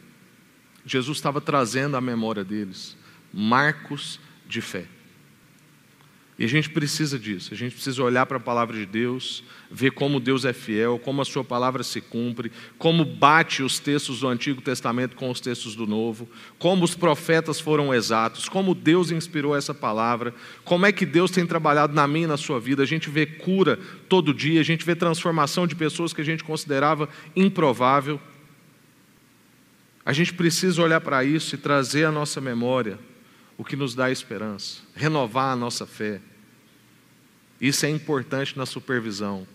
Jesus estava trazendo à memória deles marcos de fé. E a gente precisa disso, a gente precisa olhar para a palavra de Deus, ver como Deus é fiel, como a sua palavra se cumpre, como bate os textos do Antigo Testamento com os textos do Novo, como os profetas foram exatos, como Deus inspirou essa palavra, como é que Deus tem trabalhado na minha e na sua vida. A gente vê cura todo dia, a gente vê transformação de pessoas que a gente considerava improvável. A gente precisa olhar para isso e trazer à nossa memória o que nos dá esperança, renovar a nossa fé isso é importante na supervisão.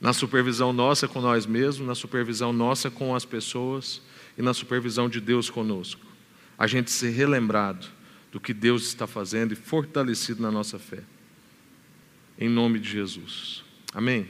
Na supervisão nossa com nós mesmos, na supervisão nossa com as pessoas e na supervisão de Deus conosco. A gente ser relembrado do que Deus está fazendo e fortalecido na nossa fé. Em nome de Jesus. Amém?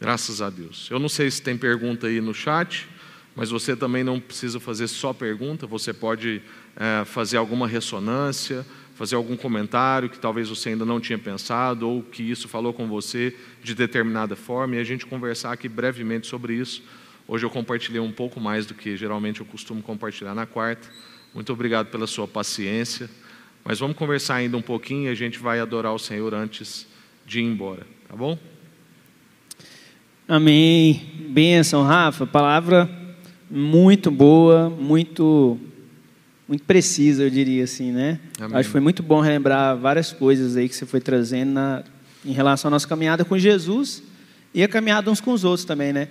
Graças a Deus. Eu não sei se tem pergunta aí no chat, mas você também não precisa fazer só pergunta, você pode é, fazer alguma ressonância fazer algum comentário que talvez você ainda não tinha pensado ou que isso falou com você de determinada forma e a gente conversar aqui brevemente sobre isso. Hoje eu compartilhei um pouco mais do que geralmente eu costumo compartilhar na quarta. Muito obrigado pela sua paciência. Mas vamos conversar ainda um pouquinho e a gente vai adorar o Senhor antes de ir embora, tá bom? Amém. Benção, Rafa. Palavra muito boa, muito muito precisa, eu diria assim, né? Amém. Acho que foi muito bom relembrar várias coisas aí que você foi trazendo na, em relação à nossa caminhada com Jesus e a caminhada uns com os outros também, né?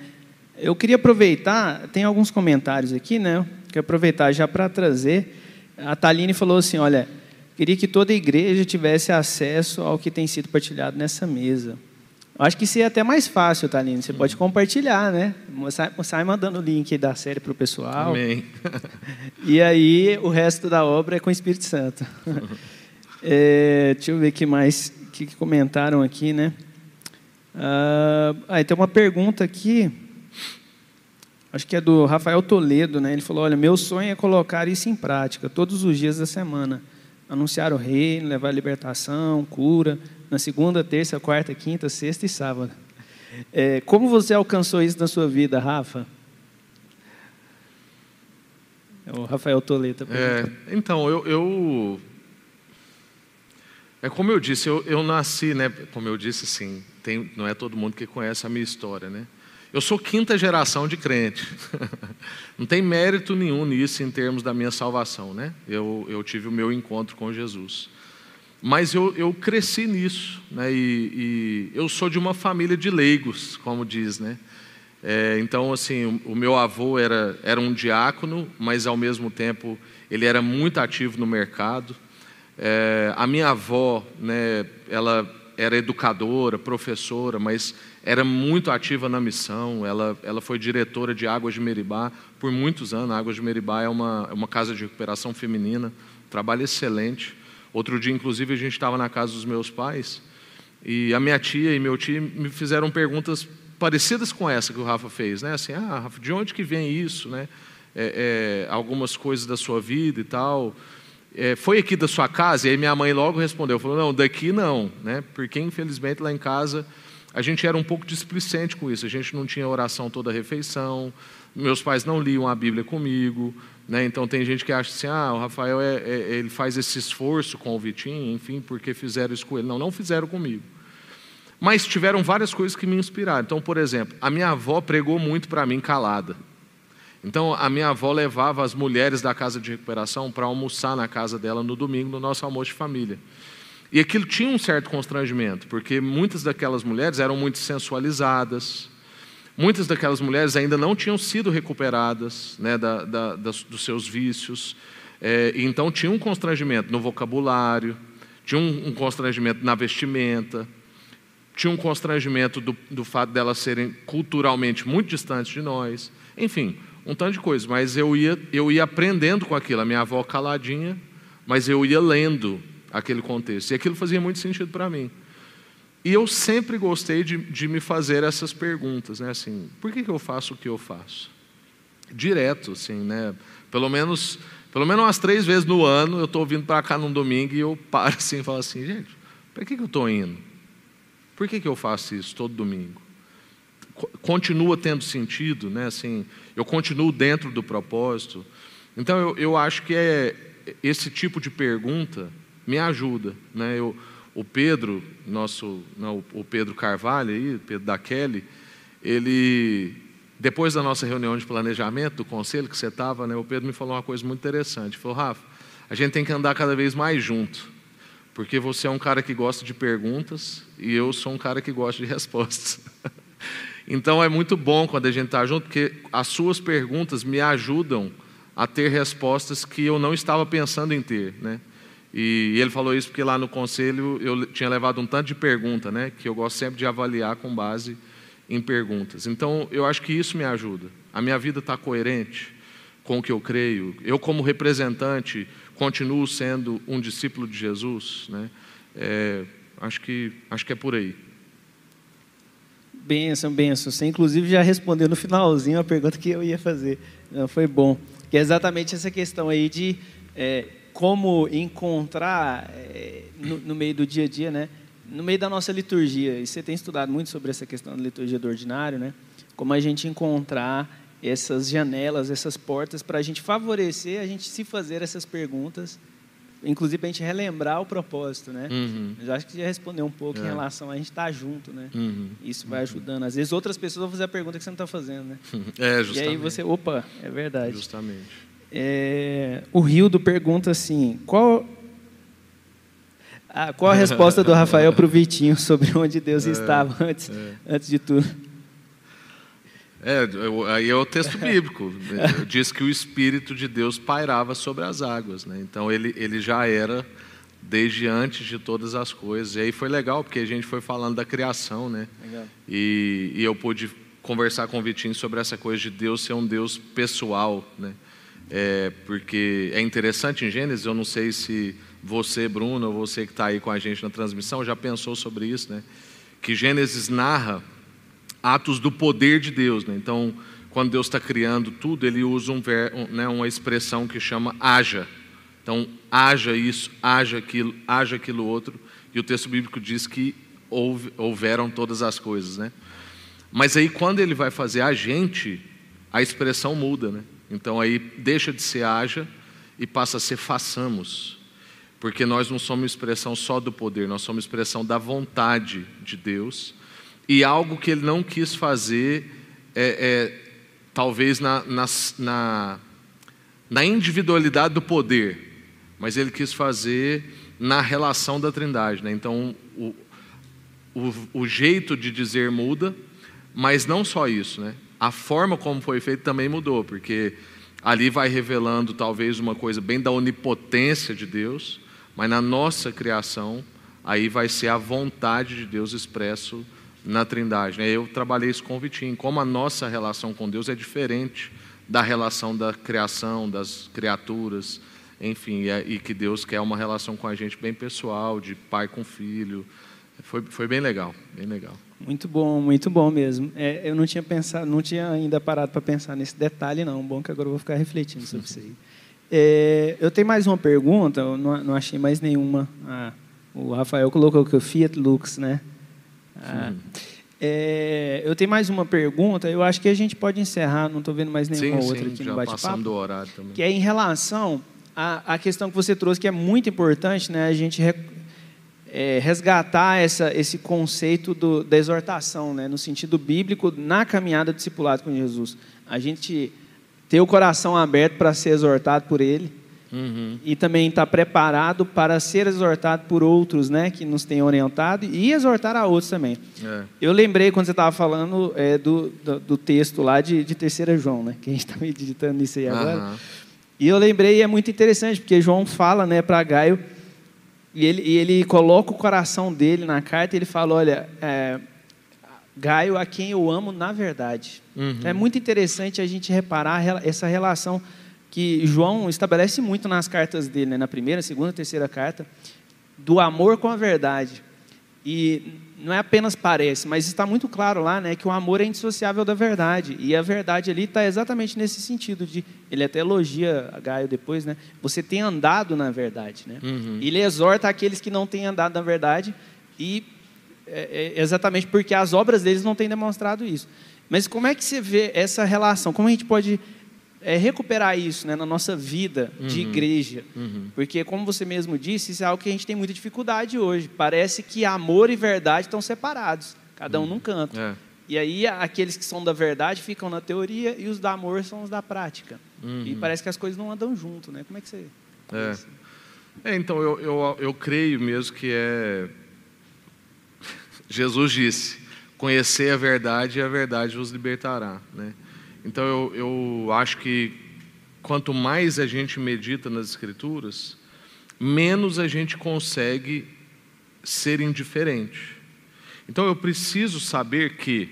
Eu queria aproveitar, tem alguns comentários aqui, né? Quero aproveitar já para trazer. A Taline falou assim: olha, queria que toda a igreja tivesse acesso ao que tem sido partilhado nessa mesa. Acho que isso é até mais fácil, Thalino. Você pode compartilhar, né? Sai, sai mandando o link da série para o pessoal. Amém. E aí o resto da obra é com o Espírito Santo. É, deixa eu ver o que mais que comentaram aqui, né? Ah, tem uma pergunta aqui, acho que é do Rafael Toledo, né? Ele falou: Olha, meu sonho é colocar isso em prática todos os dias da semana. Anunciar o reino, levar libertação, cura, na segunda, terça, quarta, quinta, sexta e sábado. É, como você alcançou isso na sua vida, Rafa? É o Rafael Toledo. É, então, eu, eu, É como eu disse, eu, eu nasci, né? Como eu disse, sim, tem, não é todo mundo que conhece a minha história, né? Eu sou quinta geração de crente. não tem mérito nenhum nisso em termos da minha salvação, né? Eu, eu tive o meu encontro com Jesus. Mas eu, eu cresci nisso, né? E, e eu sou de uma família de leigos, como diz, né? É, então, assim, o, o, meu avô era, era um diácono, mas ao mesmo tempo ele era muito ativo no mercado. É, a minha avó, né, ela era educadora, professora, mas era muito ativa na missão. Ela, ela foi diretora de Águas de Meribá por muitos anos. A Águas de Meribá é uma, é uma casa de recuperação feminina, trabalho excelente. Outro dia, inclusive, a gente estava na casa dos meus pais e a minha tia e meu tio me fizeram perguntas parecidas com essa que o Rafa fez, né? Assim, ah, Rafa, de onde que vem isso, né? É, é, algumas coisas da sua vida e tal. É, foi aqui da sua casa? E aí minha mãe logo respondeu, falou, não, daqui não, né? Porque infelizmente lá em casa a gente era um pouco displicente com isso. A gente não tinha oração toda a refeição. Meus pais não liam a Bíblia comigo, né? Então tem gente que acha assim, ah, o Rafael é, é, ele faz esse esforço com o Vitinho, enfim, porque fizeram isso com ele. Não, não fizeram comigo. Mas tiveram várias coisas que me inspiraram. Então, por exemplo, a minha avó pregou muito para mim calada. Então, a minha avó levava as mulheres da casa de recuperação para almoçar na casa dela no domingo, no nosso almoço de família. E aquilo tinha um certo constrangimento, porque muitas daquelas mulheres eram muito sensualizadas, muitas daquelas mulheres ainda não tinham sido recuperadas né, da, da, das, dos seus vícios, é, então tinha um constrangimento no vocabulário, tinha um, um constrangimento na vestimenta, tinha um constrangimento do, do fato delas serem culturalmente muito distantes de nós, enfim, um tanto de coisas. Mas eu ia, eu ia aprendendo com aquilo, a minha avó caladinha, mas eu ia lendo aquele contexto, e aquilo fazia muito sentido para mim. E eu sempre gostei de, de, me fazer essas perguntas, né? Assim, por que, que eu faço o que eu faço? Direto, assim, né? Pelo menos, pelo menos umas três vezes no ano eu estou vindo para cá num domingo e eu paro assim e falo assim, gente, para que, que eu estou indo? Por que, que eu faço isso todo domingo? Continua tendo sentido, né? Assim, eu continuo dentro do propósito. Então, eu, eu acho que é esse tipo de pergunta me ajuda, né? Eu, o Pedro, nosso, não, o Pedro Carvalho aí, Pedro da Kelly, ele depois da nossa reunião de planejamento do conselho que você estava, né, o Pedro me falou uma coisa muito interessante. Ele falou, Rafa, a gente tem que andar cada vez mais junto. Porque você é um cara que gosta de perguntas e eu sou um cara que gosta de respostas. então é muito bom quando a gente está junto, porque as suas perguntas me ajudam a ter respostas que eu não estava pensando em ter, né? E ele falou isso porque lá no conselho eu tinha levado um tanto de pergunta, né? Que eu gosto sempre de avaliar com base em perguntas. Então eu acho que isso me ajuda. A minha vida está coerente com o que eu creio. Eu como representante continuo sendo um discípulo de Jesus, né? É, acho que acho que é por aí. Benção, benção. Você inclusive já respondeu no finalzinho a pergunta que eu ia fazer. Não, foi bom. Que é exatamente essa questão aí de é, como encontrar é, no, no, meio do dia a dia, né? No meio da nossa liturgia. E você tem estudado muito sobre essa questão da liturgia do ordinário, né? Como a gente encontrar essas janelas, essas portas, para a gente favorecer a gente se fazer essas perguntas, inclusive para a gente relembrar o propósito, né? Uhum. Eu acho que já respondeu um pouco é. em relação a gente estar tá junto, né? Uhum. Isso vai uhum. ajudando. Às vezes outras pessoas vão fazer a pergunta que você não está fazendo, né? É, justamente. E aí você, opa, é verdade. Justamente. É, o Rildo pergunta assim, qual ah, qual a resposta do Rafael para o Vitinho sobre onde Deus é, estava antes, é. antes de tudo? É, aí é o texto bíblico. Diz que o Espírito de Deus pairava sobre as águas. Né? Então ele, ele já era desde antes de todas as coisas. E aí foi legal, porque a gente foi falando da criação, né? E, e, eu pude conversar com o Vitinho sobre essa coisa de Deus ser um Deus pessoal, né? É, porque é interessante em Gênesis, eu não sei se você, Bruno, ou você que está aí com a gente na transmissão, já pensou sobre isso, né? que Gênesis narra atos do poder de Deus. Né? Então, quando Deus está criando tudo, ele usa um, né, uma expressão que chama haja. Então, haja isso, haja aquilo, haja aquilo outro. E o texto bíblico diz que houve, houveram todas as coisas. Né? Mas aí, quando ele vai fazer a gente, a expressão muda. Né? Então, aí deixa de ser haja e passa a ser façamos. Porque nós não somos expressão só do poder, nós somos expressão da vontade de Deus. E algo que ele não quis fazer é, é talvez na, na, na, na individualidade do poder, mas ele quis fazer na relação da Trindade. Né? Então, o, o, o, jeito de dizer muda, mas não só isso, né? A forma como foi feito também mudou, porque ali vai revelando talvez uma coisa bem da onipotência de Deus, mas na nossa criação, aí vai ser a vontade de Deus expresso na Trindade. Né? Eu trabalhei isso com o Vitinho, como a nossa relação com Deus é diferente da relação da criação, das criaturas, enfim, e, é, e que Deus quer uma relação com a gente bem pessoal, de pai com filho. Foi, foi bem legal, bem legal. Muito bom, muito bom mesmo. É, eu não tinha pensado, não tinha ainda parado para pensar nesse detalhe, não. Bom que agora eu vou ficar refletindo sobre isso aí. É, eu tenho mais uma pergunta, eu não, não achei mais nenhuma. Ah, o Rafael colocou que o Fiat Lux, né? Ah, é, eu tenho mais uma pergunta, eu acho que a gente pode encerrar, não estou vendo mais nenhuma sim, outra sim, aqui no bate-papo. do horário também. Que é em relação à, à questão que você trouxe, que é muito importante, né? A gente é, resgatar essa, esse conceito do, da exortação, né? No sentido bíblico, na caminhada discipulado com Jesus. A gente ter o coração aberto para ser exortado por Ele uhum. e também estar tá preparado para ser exortado por outros, né, que nos têm orientado e exortar a outros também. É. Eu lembrei quando você estava falando é, do, do, do, texto lá de, de Terceira João, né, que a gente está meditando nisso aí agora. Uhum. E eu lembrei, e é muito interessante, porque João fala né, para Gaio, e ele, e ele coloca o coração dele na carta, e ele fala, olha, é, Gaio a quem eu amo na verdade. Uhum. É muito interessante a gente reparar essa relação que João estabelece muito nas cartas dele, né? na primeira, segunda, terceira carta, do amor com a verdade. E não é apenas parece, mas está muito claro lá né, que o amor é indissociável da verdade. E a verdade ali está exatamente nesse sentido de. Ele até elogia a Gaio depois, né? Você tem andado na verdade. Né? Uhum. Ele exorta aqueles que não têm andado na verdade e é, é exatamente porque as obras deles não têm demonstrado isso. Mas como é que você vê essa relação? Como a gente pode é, recuperar isso né, na nossa vida de uhum. igreja? Uhum. Porque, como você mesmo disse, isso é algo que a gente tem muita dificuldade hoje. Parece que amor e verdade estão separados, cada um uhum. num canto. É. E aí, aqueles que são da verdade ficam na teoria e os da amor são os da prática. E uhum. parece que as coisas não andam junto, né? Como é que você. É. é então, eu, eu, eu creio mesmo que é Jesus disse: Conhecer a verdade e a verdade vos libertará. Né? Então eu, eu acho que quanto mais a gente medita nas Escrituras, menos a gente consegue ser indiferente. Então eu preciso saber que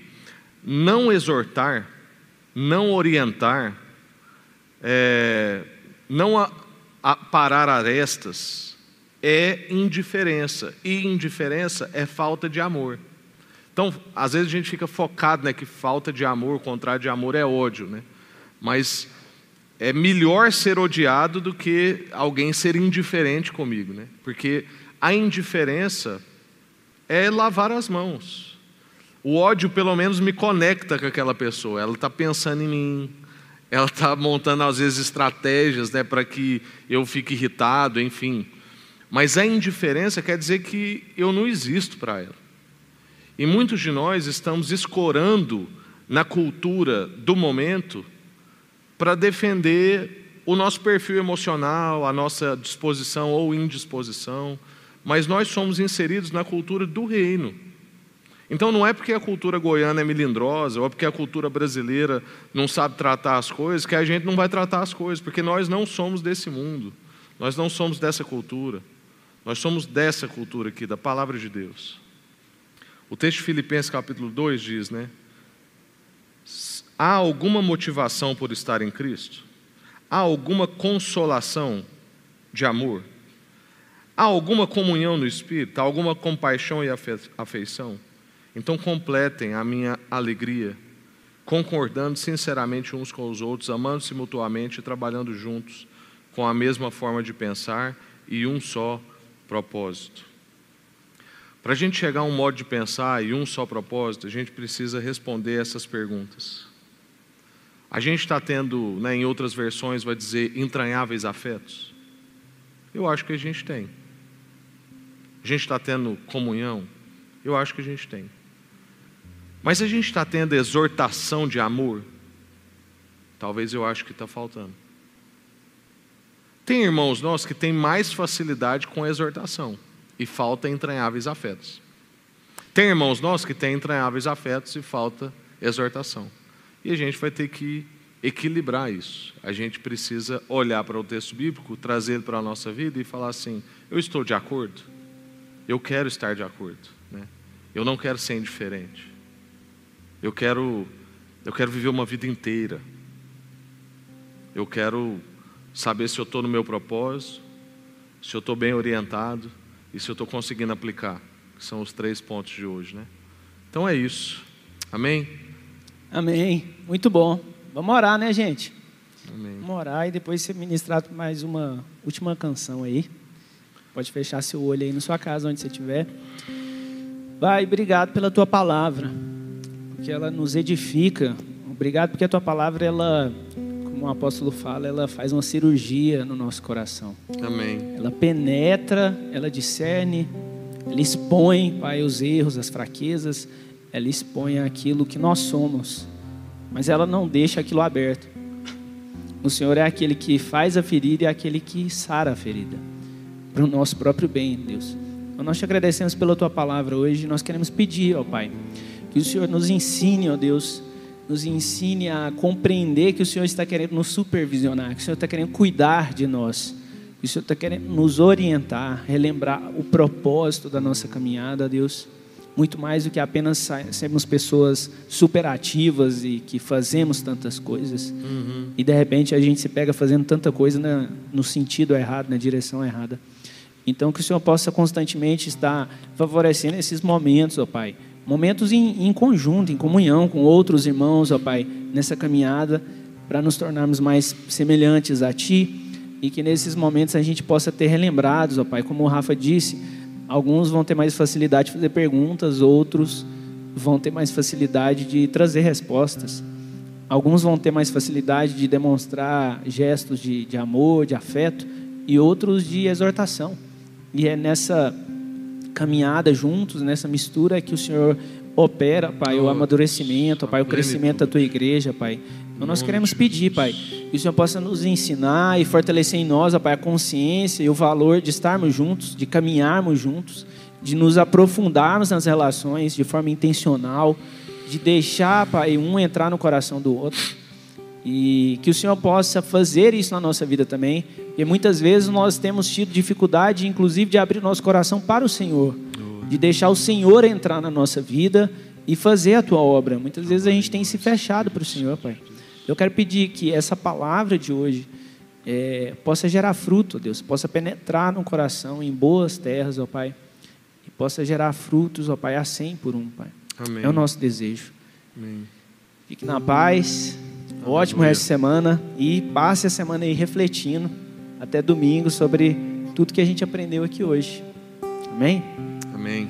não exortar, não orientar, é, não a, a parar arestas, é indiferença. E indiferença é falta de amor. Então, às vezes a gente fica focado, né, que falta de amor, o contrário de amor é ódio, né? Mas é melhor ser odiado do que alguém ser indiferente comigo, né? Porque a indiferença é lavar as mãos. O ódio, pelo menos, me conecta com aquela pessoa. Ela está pensando em mim, ela está montando, às vezes, estratégias né, para que eu fique irritado, enfim. Mas a indiferença quer dizer que eu não existo para ela. E muitos de nós estamos escorando na cultura do momento para defender o nosso perfil emocional, a nossa disposição ou indisposição, mas nós somos inseridos na cultura do reino. Então não é porque a cultura goiana é melindrosa, ou porque a cultura brasileira não sabe tratar as coisas, que a gente não vai tratar as coisas, porque nós não somos desse mundo, nós não somos dessa cultura. Nós somos dessa cultura aqui, da palavra de Deus. O texto de Filipenses capítulo 2 diz, né? Há alguma motivação por estar em Cristo? Há alguma consolação de amor? Há alguma comunhão no Espírito? Há alguma compaixão e afeição? Então completem a minha alegria, concordando sinceramente uns com os outros, amando-se mutuamente e trabalhando juntos com a mesma forma de pensar e um só propósito. Para a gente chegar a um modo de pensar e um só propósito, a gente precisa responder essas perguntas. A gente está tendo, né, em outras versões, vai dizer entranháveis afetos? Eu acho que a gente tem. A gente está tendo comunhão? Eu acho que a gente tem. Mas a gente está tendo exortação de amor? Talvez eu acho que está faltando. Tem irmãos nossos que têm mais facilidade com a exortação e falta entranháveis afetos. Tem irmãos nossos que têm entranháveis afetos e falta exortação. E a gente vai ter que equilibrar isso. A gente precisa olhar para o texto bíblico, trazer ele para a nossa vida e falar assim: eu estou de acordo? Eu quero estar de acordo. Né? Eu não quero ser indiferente. Eu quero, eu quero viver uma vida inteira. Eu quero saber se eu estou no meu propósito, se eu estou bem orientado e se eu estou conseguindo aplicar. Que são os três pontos de hoje, né? Então é isso. Amém? Amém. Muito bom. Vamos orar, né, gente? Amém. Vamos orar e depois você ministrar mais uma última canção aí. Pode fechar seu olho aí na sua casa, onde você estiver. Pai, obrigado pela tua palavra, porque ela nos edifica. Obrigado porque a tua palavra, ela, como o apóstolo fala, ela faz uma cirurgia no nosso coração. Amém. Ela penetra, ela discerne, ela expõe, Pai, os erros, as fraquezas, ela expõe aquilo que nós somos mas ela não deixa aquilo aberto. O Senhor é aquele que faz a ferida e é aquele que sara a ferida, para o nosso próprio bem, Deus. Então, nós te agradecemos pela tua palavra hoje. Nós queremos pedir, ó Pai, que o Senhor nos ensine, ó Deus, nos ensine a compreender que o Senhor está querendo nos supervisionar, que o Senhor está querendo cuidar de nós, que o Senhor está querendo nos orientar, relembrar o propósito da nossa caminhada, Deus muito mais do que apenas sermos pessoas superativas e que fazemos tantas coisas. Uhum. E de repente a gente se pega fazendo tanta coisa na, no sentido errado, na direção errada. Então que o Senhor possa constantemente estar favorecendo esses momentos, ó Pai. Momentos em, em conjunto, em comunhão com outros irmãos, ó Pai, nessa caminhada, para nos tornarmos mais semelhantes a Ti. E que nesses momentos a gente possa ter relembrados, ó Pai, como o Rafa disse, Alguns vão ter mais facilidade de fazer perguntas, outros vão ter mais facilidade de trazer respostas. Alguns vão ter mais facilidade de demonstrar gestos de, de amor, de afeto, e outros de exortação. E é nessa caminhada juntos, nessa mistura que o Senhor opera, Pai, o amadurecimento, Pai, o crescimento da tua igreja, Pai. Então nós queremos pedir, Pai, que o Senhor possa nos ensinar e fortalecer em nós, Pai, a consciência e o valor de estarmos juntos, de caminharmos juntos, de nos aprofundarmos nas relações de forma intencional, de deixar, Pai, um entrar no coração do outro. E que o Senhor possa fazer isso na nossa vida também, porque muitas vezes nós temos tido dificuldade, inclusive, de abrir nosso coração para o Senhor, de deixar o Senhor entrar na nossa vida e fazer a tua obra. Muitas vezes a gente tem se fechado para o Senhor, Pai. Eu quero pedir que essa palavra de hoje é, possa gerar fruto, Deus, possa penetrar no coração em boas terras, ó Pai, e possa gerar frutos, ó Pai, a cem por um, Pai. Amém. É o nosso desejo. Amém. Fique na paz, Aleluia. ótimo resto de semana e passe a semana aí refletindo até domingo sobre tudo que a gente aprendeu aqui hoje. Amém? Amém.